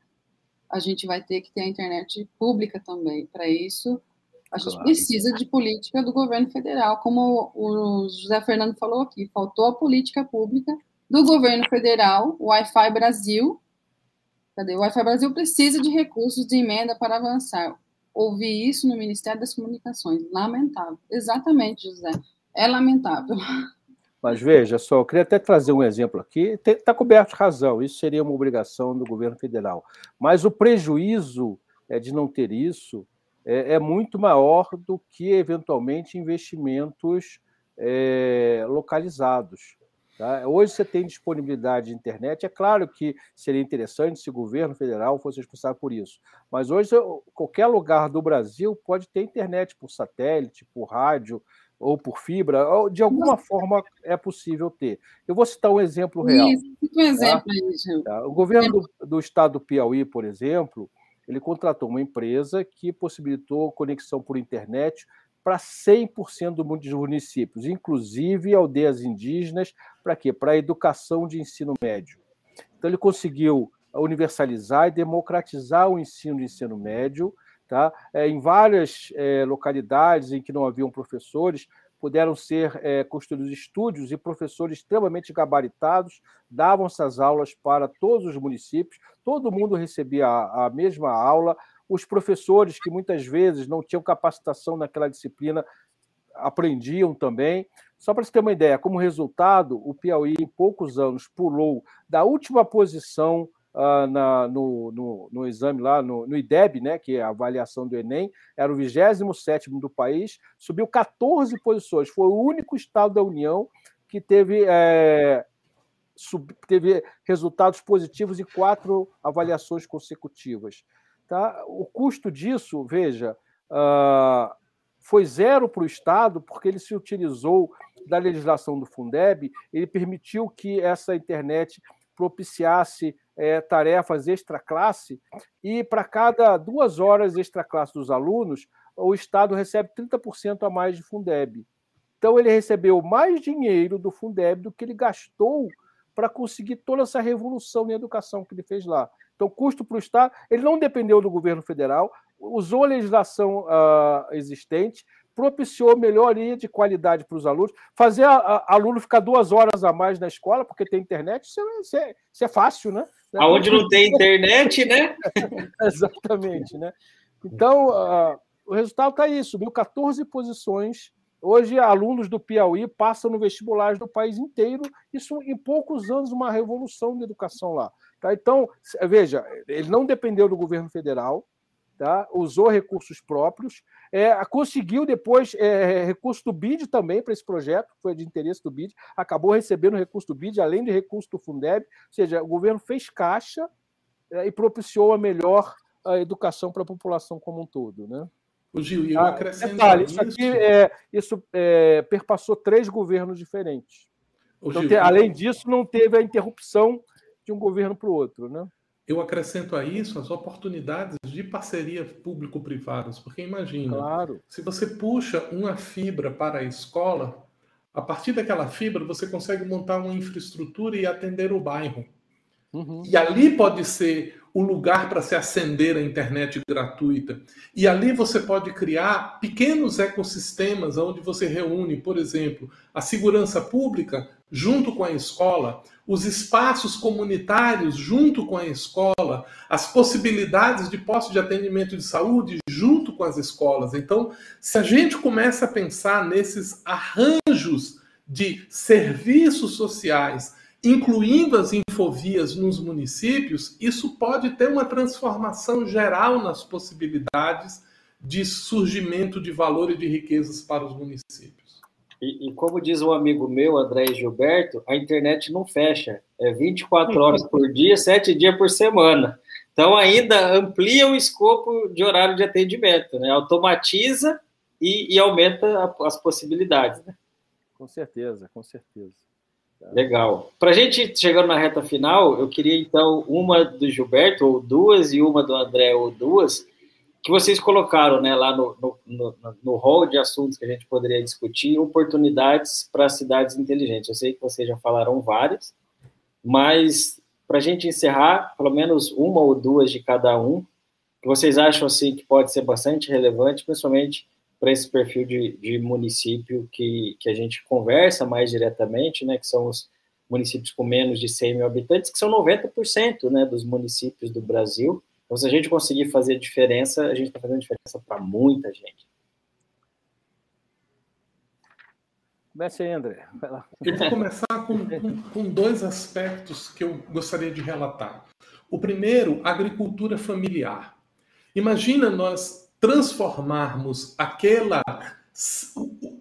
Speaker 1: a gente vai ter que ter a internet pública também. Para isso, a gente claro. precisa de política do governo federal, como o José Fernando falou aqui, faltou a política pública do governo federal, o Wi-Fi Brasil. Cadê? O Wi-Fi Brasil precisa de recursos de emenda para avançar. Ouvi isso no Ministério das Comunicações. Lamentável. Exatamente, José. É lamentável.
Speaker 3: Mas veja só, eu queria até trazer um exemplo aqui. Está coberto de razão, isso seria uma obrigação do governo federal. Mas o prejuízo é, de não ter isso é, é muito maior do que, eventualmente, investimentos é, localizados. Tá? Hoje você tem disponibilidade de internet. É claro que seria interessante se o governo federal fosse responsável por isso. Mas hoje, qualquer lugar do Brasil pode ter internet por satélite, por rádio, ou por fibra, ou de alguma forma é possível ter. Eu vou citar um exemplo real. Isso,
Speaker 1: um tá? exemplo aí,
Speaker 3: tá? O governo do, do estado do Piauí, por exemplo, ele contratou uma empresa que possibilitou conexão por internet para 100% dos municípios, inclusive aldeias indígenas, para quê? Para a educação de ensino médio. Então, ele conseguiu universalizar e democratizar o ensino de ensino médio, Tá? É, em várias é, localidades em que não haviam professores, puderam ser é, construídos estúdios e professores extremamente gabaritados davam essas aulas para todos os municípios, todo mundo recebia a, a mesma aula, os professores que muitas vezes não tinham capacitação naquela disciplina aprendiam também. Só para você ter uma ideia, como resultado, o Piauí, em poucos anos, pulou da última posição uh, na, no, no, no, exame lá, no, no, IDEB, né, que é a avaliação do Enem, era o 27 do país, subiu 14 posições. Foi o único estado da União que teve, é, sub, teve resultados positivos em quatro avaliações consecutivas. Tá? O custo disso, veja, uh, foi zero para o Estado, porque ele se utilizou da legislação do Fundeb, ele permitiu que essa internet propiciasse é, tarefas extra-classe, e para cada duas horas extra-classe dos alunos, o Estado recebe 30% a mais de Fundeb. Então, ele recebeu mais dinheiro do Fundeb do que ele gastou para conseguir toda essa revolução em educação que ele fez lá. Então, custo para o Estado, ele não dependeu do governo federal, usou a legislação uh, existente, propiciou melhoria de qualidade para os alunos. Fazer a, a, aluno ficar duas horas a mais na escola, porque tem internet, isso é, isso é, isso é fácil, né?
Speaker 2: Aonde não tem internet, né?
Speaker 3: Exatamente, né? Então, uh, o resultado está aí, subiu 14 posições. Hoje, alunos do Piauí passam no vestibular do país inteiro. Isso, em poucos anos, uma revolução de educação lá. Tá? Então, veja, ele não dependeu do governo federal, tá? usou recursos próprios, é, conseguiu depois é, recurso do BID também para esse projeto, foi de interesse do BID, acabou recebendo recurso do BID, além de recurso do Fundeb, ou seja, o governo fez caixa é, e propiciou a melhor a educação para a população como um todo. Né?
Speaker 4: O Gil, e eu ah, acrescento
Speaker 3: detalhe, isso aqui é, isso é, perpassou três governos diferentes. Então, Gil, te, além disso, não teve a interrupção de um governo para o outro, né?
Speaker 4: eu acrescento a isso as oportunidades de parceria público-privadas, porque imagina, claro. se você puxa uma fibra para a escola, a partir daquela fibra você consegue montar uma infraestrutura e atender o bairro. Uhum. E ali pode ser o lugar para se acender a internet gratuita. E ali você pode criar pequenos ecossistemas onde você reúne, por exemplo, a segurança pública junto com a escola, os espaços comunitários junto com a escola, as possibilidades de posto de atendimento de saúde junto com as escolas. Então, se a gente começa a pensar nesses arranjos de serviços sociais incluindo as infovias nos municípios, isso pode ter uma transformação geral nas possibilidades de surgimento de valor e de riquezas para os municípios.
Speaker 2: E, e como diz um amigo meu, André Gilberto, a internet não fecha. É 24 horas por dia, 7 dias por semana. Então, ainda amplia o escopo de horário de atendimento, né? automatiza e, e aumenta as possibilidades. Né?
Speaker 3: Com certeza, com certeza.
Speaker 2: Legal. Para a gente chegando na reta final, eu queria então uma do Gilberto, ou duas, e uma do André, ou duas, que vocês colocaram né, lá no, no, no, no hall de assuntos que a gente poderia discutir, oportunidades para cidades inteligentes. Eu sei que vocês já falaram várias, mas para a gente encerrar, pelo menos uma ou duas de cada um, que vocês acham assim que pode ser bastante relevante, principalmente para esse perfil de, de município que, que a gente conversa mais diretamente, né, que são os, municípios com menos de 100 mil habitantes, que são 90% né, dos municípios do Brasil. Então, se a gente conseguir fazer diferença, a gente está fazendo diferença para muita gente.
Speaker 3: Comece aí, André.
Speaker 4: Eu vou começar com, com, com, dois aspectos que eu gostaria de relatar. O primeiro, agricultura familiar. Imagina nós transformarmos aquela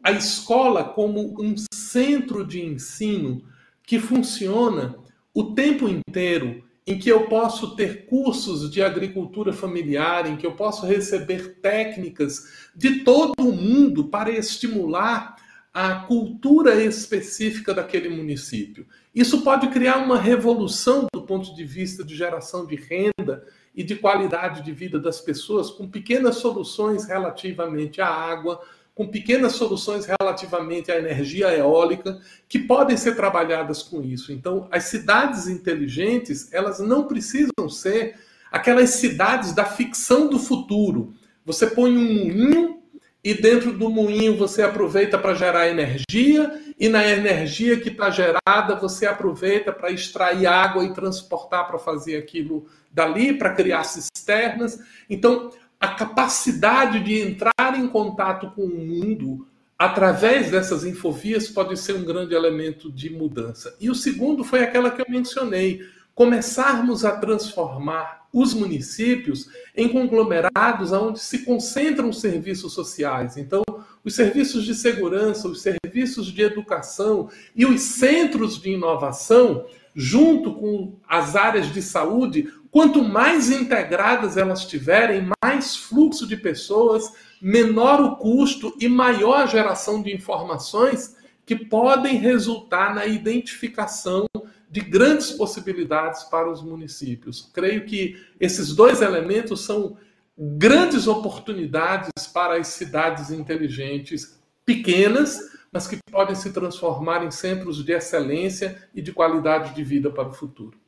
Speaker 4: a escola como um centro de ensino que funciona o tempo inteiro, em que eu posso ter cursos de agricultura familiar, em que eu posso receber técnicas de todo o mundo para estimular a cultura específica daquele município. Isso pode criar uma revolução do ponto de vista de geração de renda e de qualidade de vida das pessoas, com pequenas soluções relativamente à água, com pequenas soluções relativamente à energia eólica, que podem ser trabalhadas com isso. Então, as cidades inteligentes, elas não precisam ser aquelas cidades da ficção do futuro. Você põe um moinho e dentro do moinho você aproveita para gerar energia, e na energia que está gerada você aproveita para extrair água e transportar para fazer aquilo dali, para criar cisternas. Então, a capacidade de entrar em contato com o mundo através dessas infovias pode ser um grande elemento de mudança. E o segundo foi aquela que eu mencionei, começarmos a transformar os municípios em conglomerados onde se concentram os serviços sociais. Então, os serviços de segurança, os serviços de educação e os centros de inovação, junto com as áreas de saúde, quanto mais integradas elas tiverem, mais fluxo de pessoas, menor o custo e maior a geração de informações que podem resultar na identificação de grandes possibilidades para os municípios. Creio que esses dois elementos são grandes oportunidades para as cidades inteligentes pequenas, mas que podem se transformar em centros de excelência e de qualidade de vida para o futuro.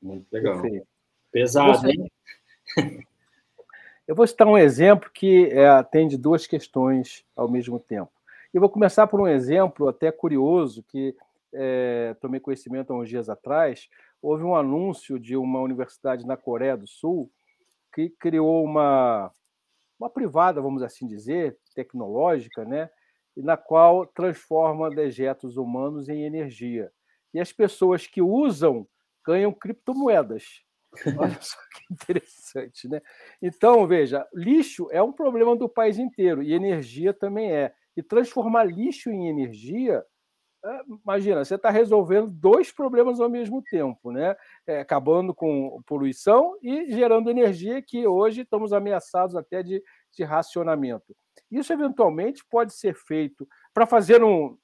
Speaker 2: Muito legal. Pesado, hein?
Speaker 3: Eu vou citar um exemplo que é, atende duas questões ao mesmo tempo. Eu vou começar por um exemplo até curioso que é, tomei conhecimento há uns dias atrás, houve um anúncio de uma universidade na Coreia do Sul que criou uma, uma privada, vamos assim dizer, tecnológica, né? na qual transforma dejetos humanos em energia. E as pessoas que usam ganham criptomoedas. Olha só que interessante, né? Então, veja, lixo é um problema do país inteiro e energia também é. E transformar lixo em energia é, imagina, você está resolvendo dois problemas ao mesmo tempo, né? É, acabando com poluição e gerando energia que hoje estamos ameaçados até de, de racionamento. Isso eventualmente pode ser feito para fazer um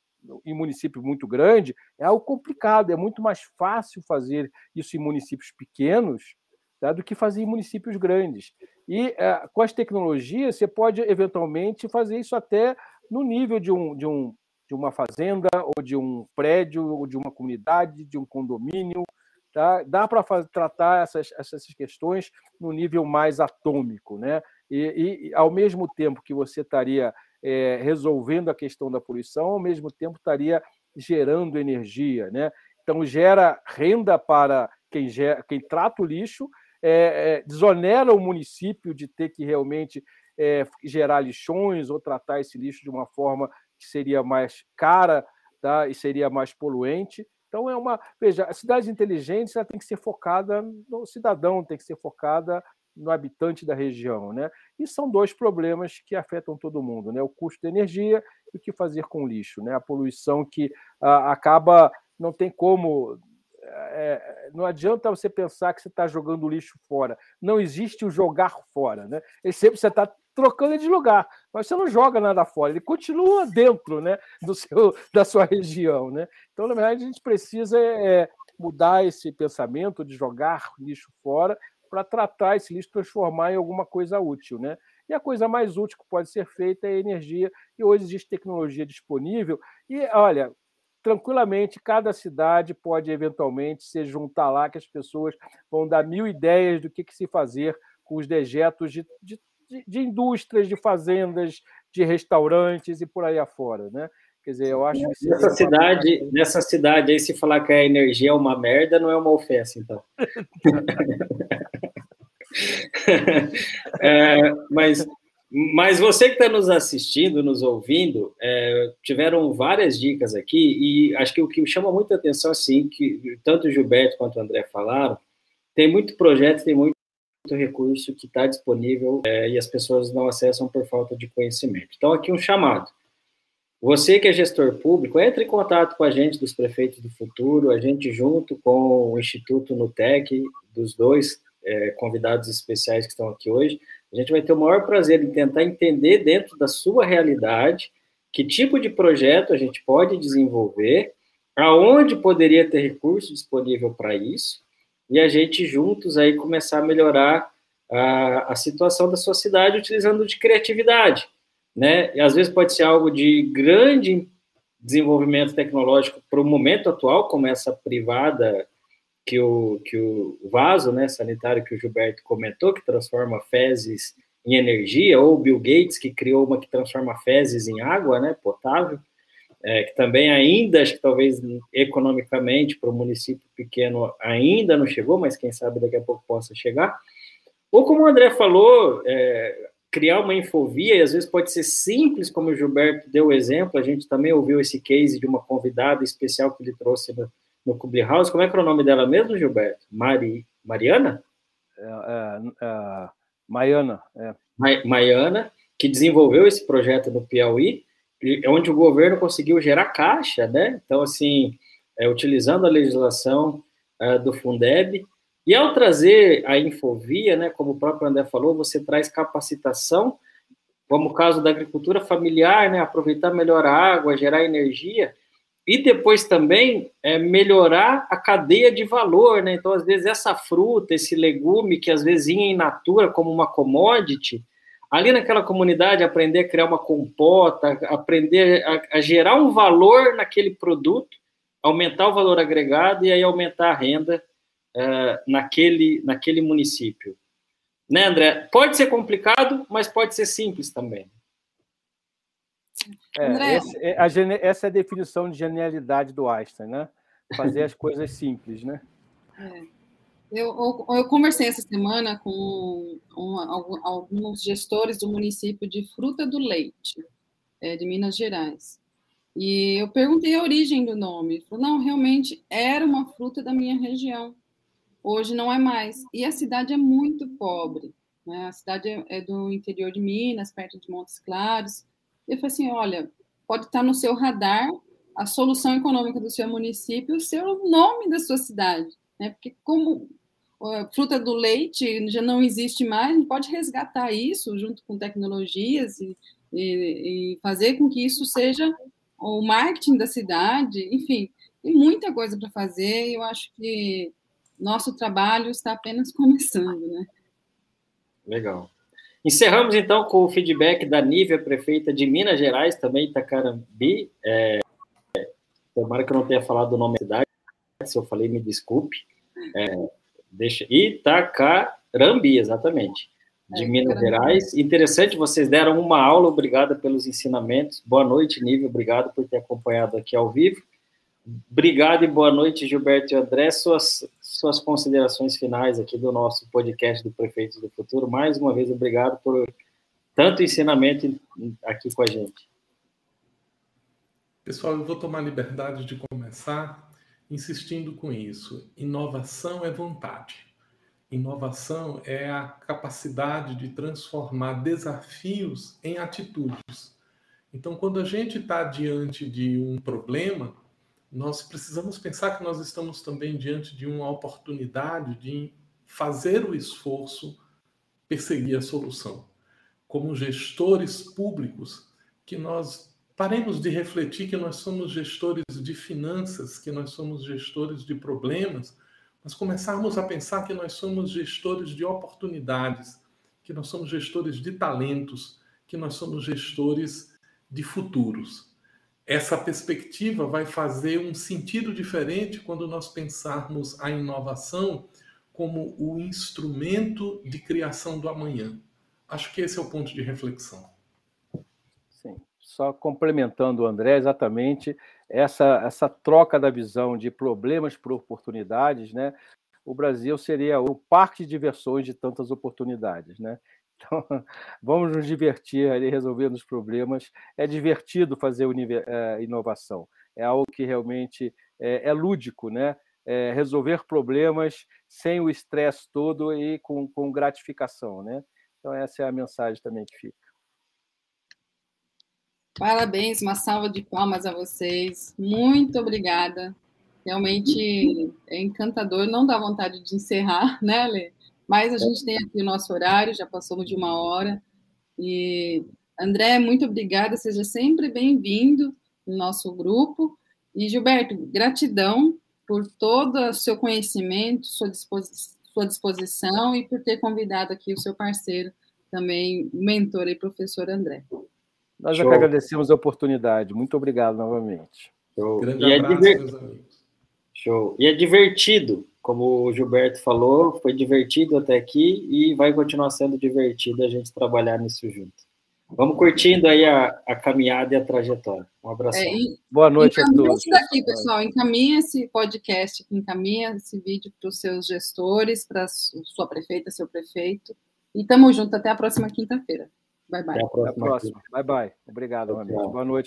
Speaker 3: em município muito grande é algo complicado, é muito mais fácil fazer isso em municípios pequenos tá, do que fazer em municípios grandes. E é, com as tecnologias, você pode eventualmente fazer isso até no nível de um, de um de uma fazenda, ou de um prédio, ou de uma comunidade, de um condomínio. Tá? Dá para tratar essas, essas questões no nível mais atômico. Né? E, e, ao mesmo tempo que você estaria é, resolvendo a questão da poluição, ao mesmo tempo estaria gerando energia. Né? Então, gera renda para quem, gera, quem trata o lixo, é, é, desonera o município de ter que realmente é, gerar lixões ou tratar esse lixo de uma forma que seria mais cara tá? e seria mais poluente. Então, é uma. Veja, a cidade inteligente ela tem que ser focada no cidadão, tem que ser focada no habitante da região. Né? E são dois problemas que afetam todo mundo: né? o custo de energia e o que fazer com o lixo. Né? A poluição que ah, acaba. Não tem como é, não adianta você pensar que você está jogando lixo fora. Não existe o jogar fora. Né? E sempre você está trocando ele de lugar. Mas você não joga nada fora, ele continua dentro né, do seu, da sua região. Né? Então, na verdade, a gente precisa é, mudar esse pensamento de jogar lixo fora para tratar esse lixo, transformar em alguma coisa útil. Né? E a coisa mais útil que pode ser feita é energia, e hoje existe tecnologia disponível. E, olha, tranquilamente, cada cidade pode eventualmente se juntar lá, que as pessoas vão dar mil ideias do que, que se fazer com os dejetos de, de de, de indústrias, de fazendas, de restaurantes e por aí afora. Né? Quer dizer, eu acho que.
Speaker 2: Nessa cidade, uma... nessa cidade aí, se falar que a energia é uma merda, não é uma ofensa, então. é, mas, mas você que está nos assistindo, nos ouvindo, é, tiveram várias dicas aqui, e acho que o que chama muita atenção, assim, que tanto o Gilberto quanto o André falaram, tem muito projeto, tem muito recurso que está disponível é, e as pessoas não acessam por falta de conhecimento. Então, aqui um chamado. Você que é gestor público, entre em contato com a gente dos prefeitos do futuro, a gente junto com o Instituto Nutec, dos dois é, convidados especiais que estão aqui hoje, a gente vai ter o maior prazer em tentar entender dentro da sua realidade que tipo de projeto a gente pode desenvolver, aonde poderia ter recurso disponível para isso, e a gente juntos aí começar a melhorar a, a situação da sua cidade utilizando de criatividade né? E às vezes pode ser algo de grande desenvolvimento tecnológico para o momento atual, como essa privada que o, que o vaso né, sanitário que o Gilberto comentou, que transforma fezes em energia, ou Bill Gates, que criou uma que transforma fezes em água né, potável, é, que também ainda, acho que talvez economicamente, para o município pequeno, ainda não chegou, mas quem sabe daqui a pouco possa chegar. Ou como o André falou, é, criar uma infovia, e às vezes pode ser simples, como o Gilberto deu o exemplo, a gente também ouviu esse case de uma convidada especial que ele trouxe no, no Clubhouse. Como é que é o nome dela mesmo, Gilberto? Mari, Mariana?
Speaker 3: É, é, é, Maiana. É.
Speaker 2: Maiana, que desenvolveu esse projeto no Piauí, onde o governo conseguiu gerar caixa, né? Então, assim, é, utilizando a legislação é, do Fundeb, e ao trazer a infovia, né, como o próprio André falou, você traz capacitação, como o caso da agricultura familiar, né, aproveitar melhor a água, gerar energia, e depois também é, melhorar a cadeia de valor, né? Então, às vezes, essa fruta, esse legume que às vezes ia em natura como uma commodity, ali naquela comunidade, aprender a criar uma compota, aprender a, a gerar um valor naquele produto, aumentar o valor agregado e aí aumentar a renda uh, naquele, naquele município. Né, André? Pode ser complicado, mas pode ser simples também.
Speaker 3: É, esse, é, a, essa é a definição de genialidade do Einstein, né? Fazer as coisas simples, né?
Speaker 1: É. Eu, eu, eu, conversei essa semana com um, alguns gestores do município de Fruta do Leite, é, de Minas Gerais. E eu perguntei a origem do nome. Ele falou, não, realmente era uma fruta da minha região. Hoje não é mais. E a cidade é muito pobre. Né? A cidade é, é do interior de Minas, perto de Montes Claros. Eu falei assim: olha, pode estar no seu radar a solução econômica do seu município, o seu nome da sua cidade. Né? Porque, como fruta do leite já não existe mais, pode resgatar isso junto com tecnologias e, e, e fazer com que isso seja o marketing da cidade. Enfim, tem muita coisa para fazer. Eu acho que nosso trabalho está apenas começando, né?
Speaker 2: Legal. Encerramos então com o feedback da Nívia, prefeita de Minas Gerais, também Itacarambi. É, tomara que eu não tenha falado o nome da cidade, se eu falei, me desculpe. É, deixa, Itacarambi, exatamente, de é, Minas Gerais. Interessante, vocês deram uma aula, obrigada pelos ensinamentos. Boa noite, Nívia, obrigado por ter acompanhado aqui ao vivo. Obrigado e boa noite, Gilberto e André. Suas, suas considerações finais aqui do nosso podcast do Prefeitos do Futuro. Mais uma vez, obrigado por tanto ensinamento aqui com a gente.
Speaker 4: Pessoal, eu vou tomar liberdade de começar insistindo com isso. Inovação é vontade. Inovação é a capacidade de transformar desafios em atitudes. Então, quando a gente está diante de um problema, nós precisamos pensar que nós estamos também diante de uma oportunidade de fazer o esforço perseguir a solução. Como gestores públicos, que nós paremos de refletir que nós somos gestores de finanças, que nós somos gestores de problemas, mas começarmos a pensar que nós somos gestores de oportunidades, que nós somos gestores de talentos, que nós somos gestores de futuros essa perspectiva vai fazer um sentido diferente quando nós pensarmos a inovação como o instrumento de criação do amanhã. Acho que esse é o ponto de reflexão.
Speaker 3: Sim, só complementando o André, exatamente essa, essa troca da visão de problemas por oportunidades, né? O Brasil seria o parque de diversões de tantas oportunidades, né? Então, vamos nos divertir ali resolvendo os problemas. É divertido fazer eh, inovação. É algo que realmente é, é lúdico, né? É resolver problemas sem o estresse todo e com, com gratificação, né? Então, essa é a mensagem também que fica.
Speaker 1: Parabéns, uma salva de palmas a vocês. Muito obrigada. Realmente é encantador, não dá vontade de encerrar, né, Lê? Mas a gente tem aqui o nosso horário, já passamos de uma hora. E André, muito obrigada, seja sempre bem-vindo no nosso grupo. E Gilberto, gratidão por todo o seu conhecimento, sua, sua disposição e por ter convidado aqui o seu parceiro, também mentor e professor André.
Speaker 3: Nós Show. já agradecemos a oportunidade. Muito obrigado novamente.
Speaker 2: Show. Grande e é abraço, é meus amigos. Show. E é divertido, como o Gilberto falou, foi divertido até aqui e vai continuar sendo divertido a gente trabalhar nisso junto. Vamos curtindo aí a, a caminhada e a trajetória. Um abraço. É,
Speaker 3: Boa noite a todos.
Speaker 1: daqui, pessoal. Encaminha esse podcast, encaminha esse vídeo para os seus gestores, para sua prefeita, seu prefeito. E estamos juntos até a próxima quinta-feira. Bye, bye. Até a
Speaker 3: próxima. Até a próxima. Bye, bye. Obrigado, Boa noite.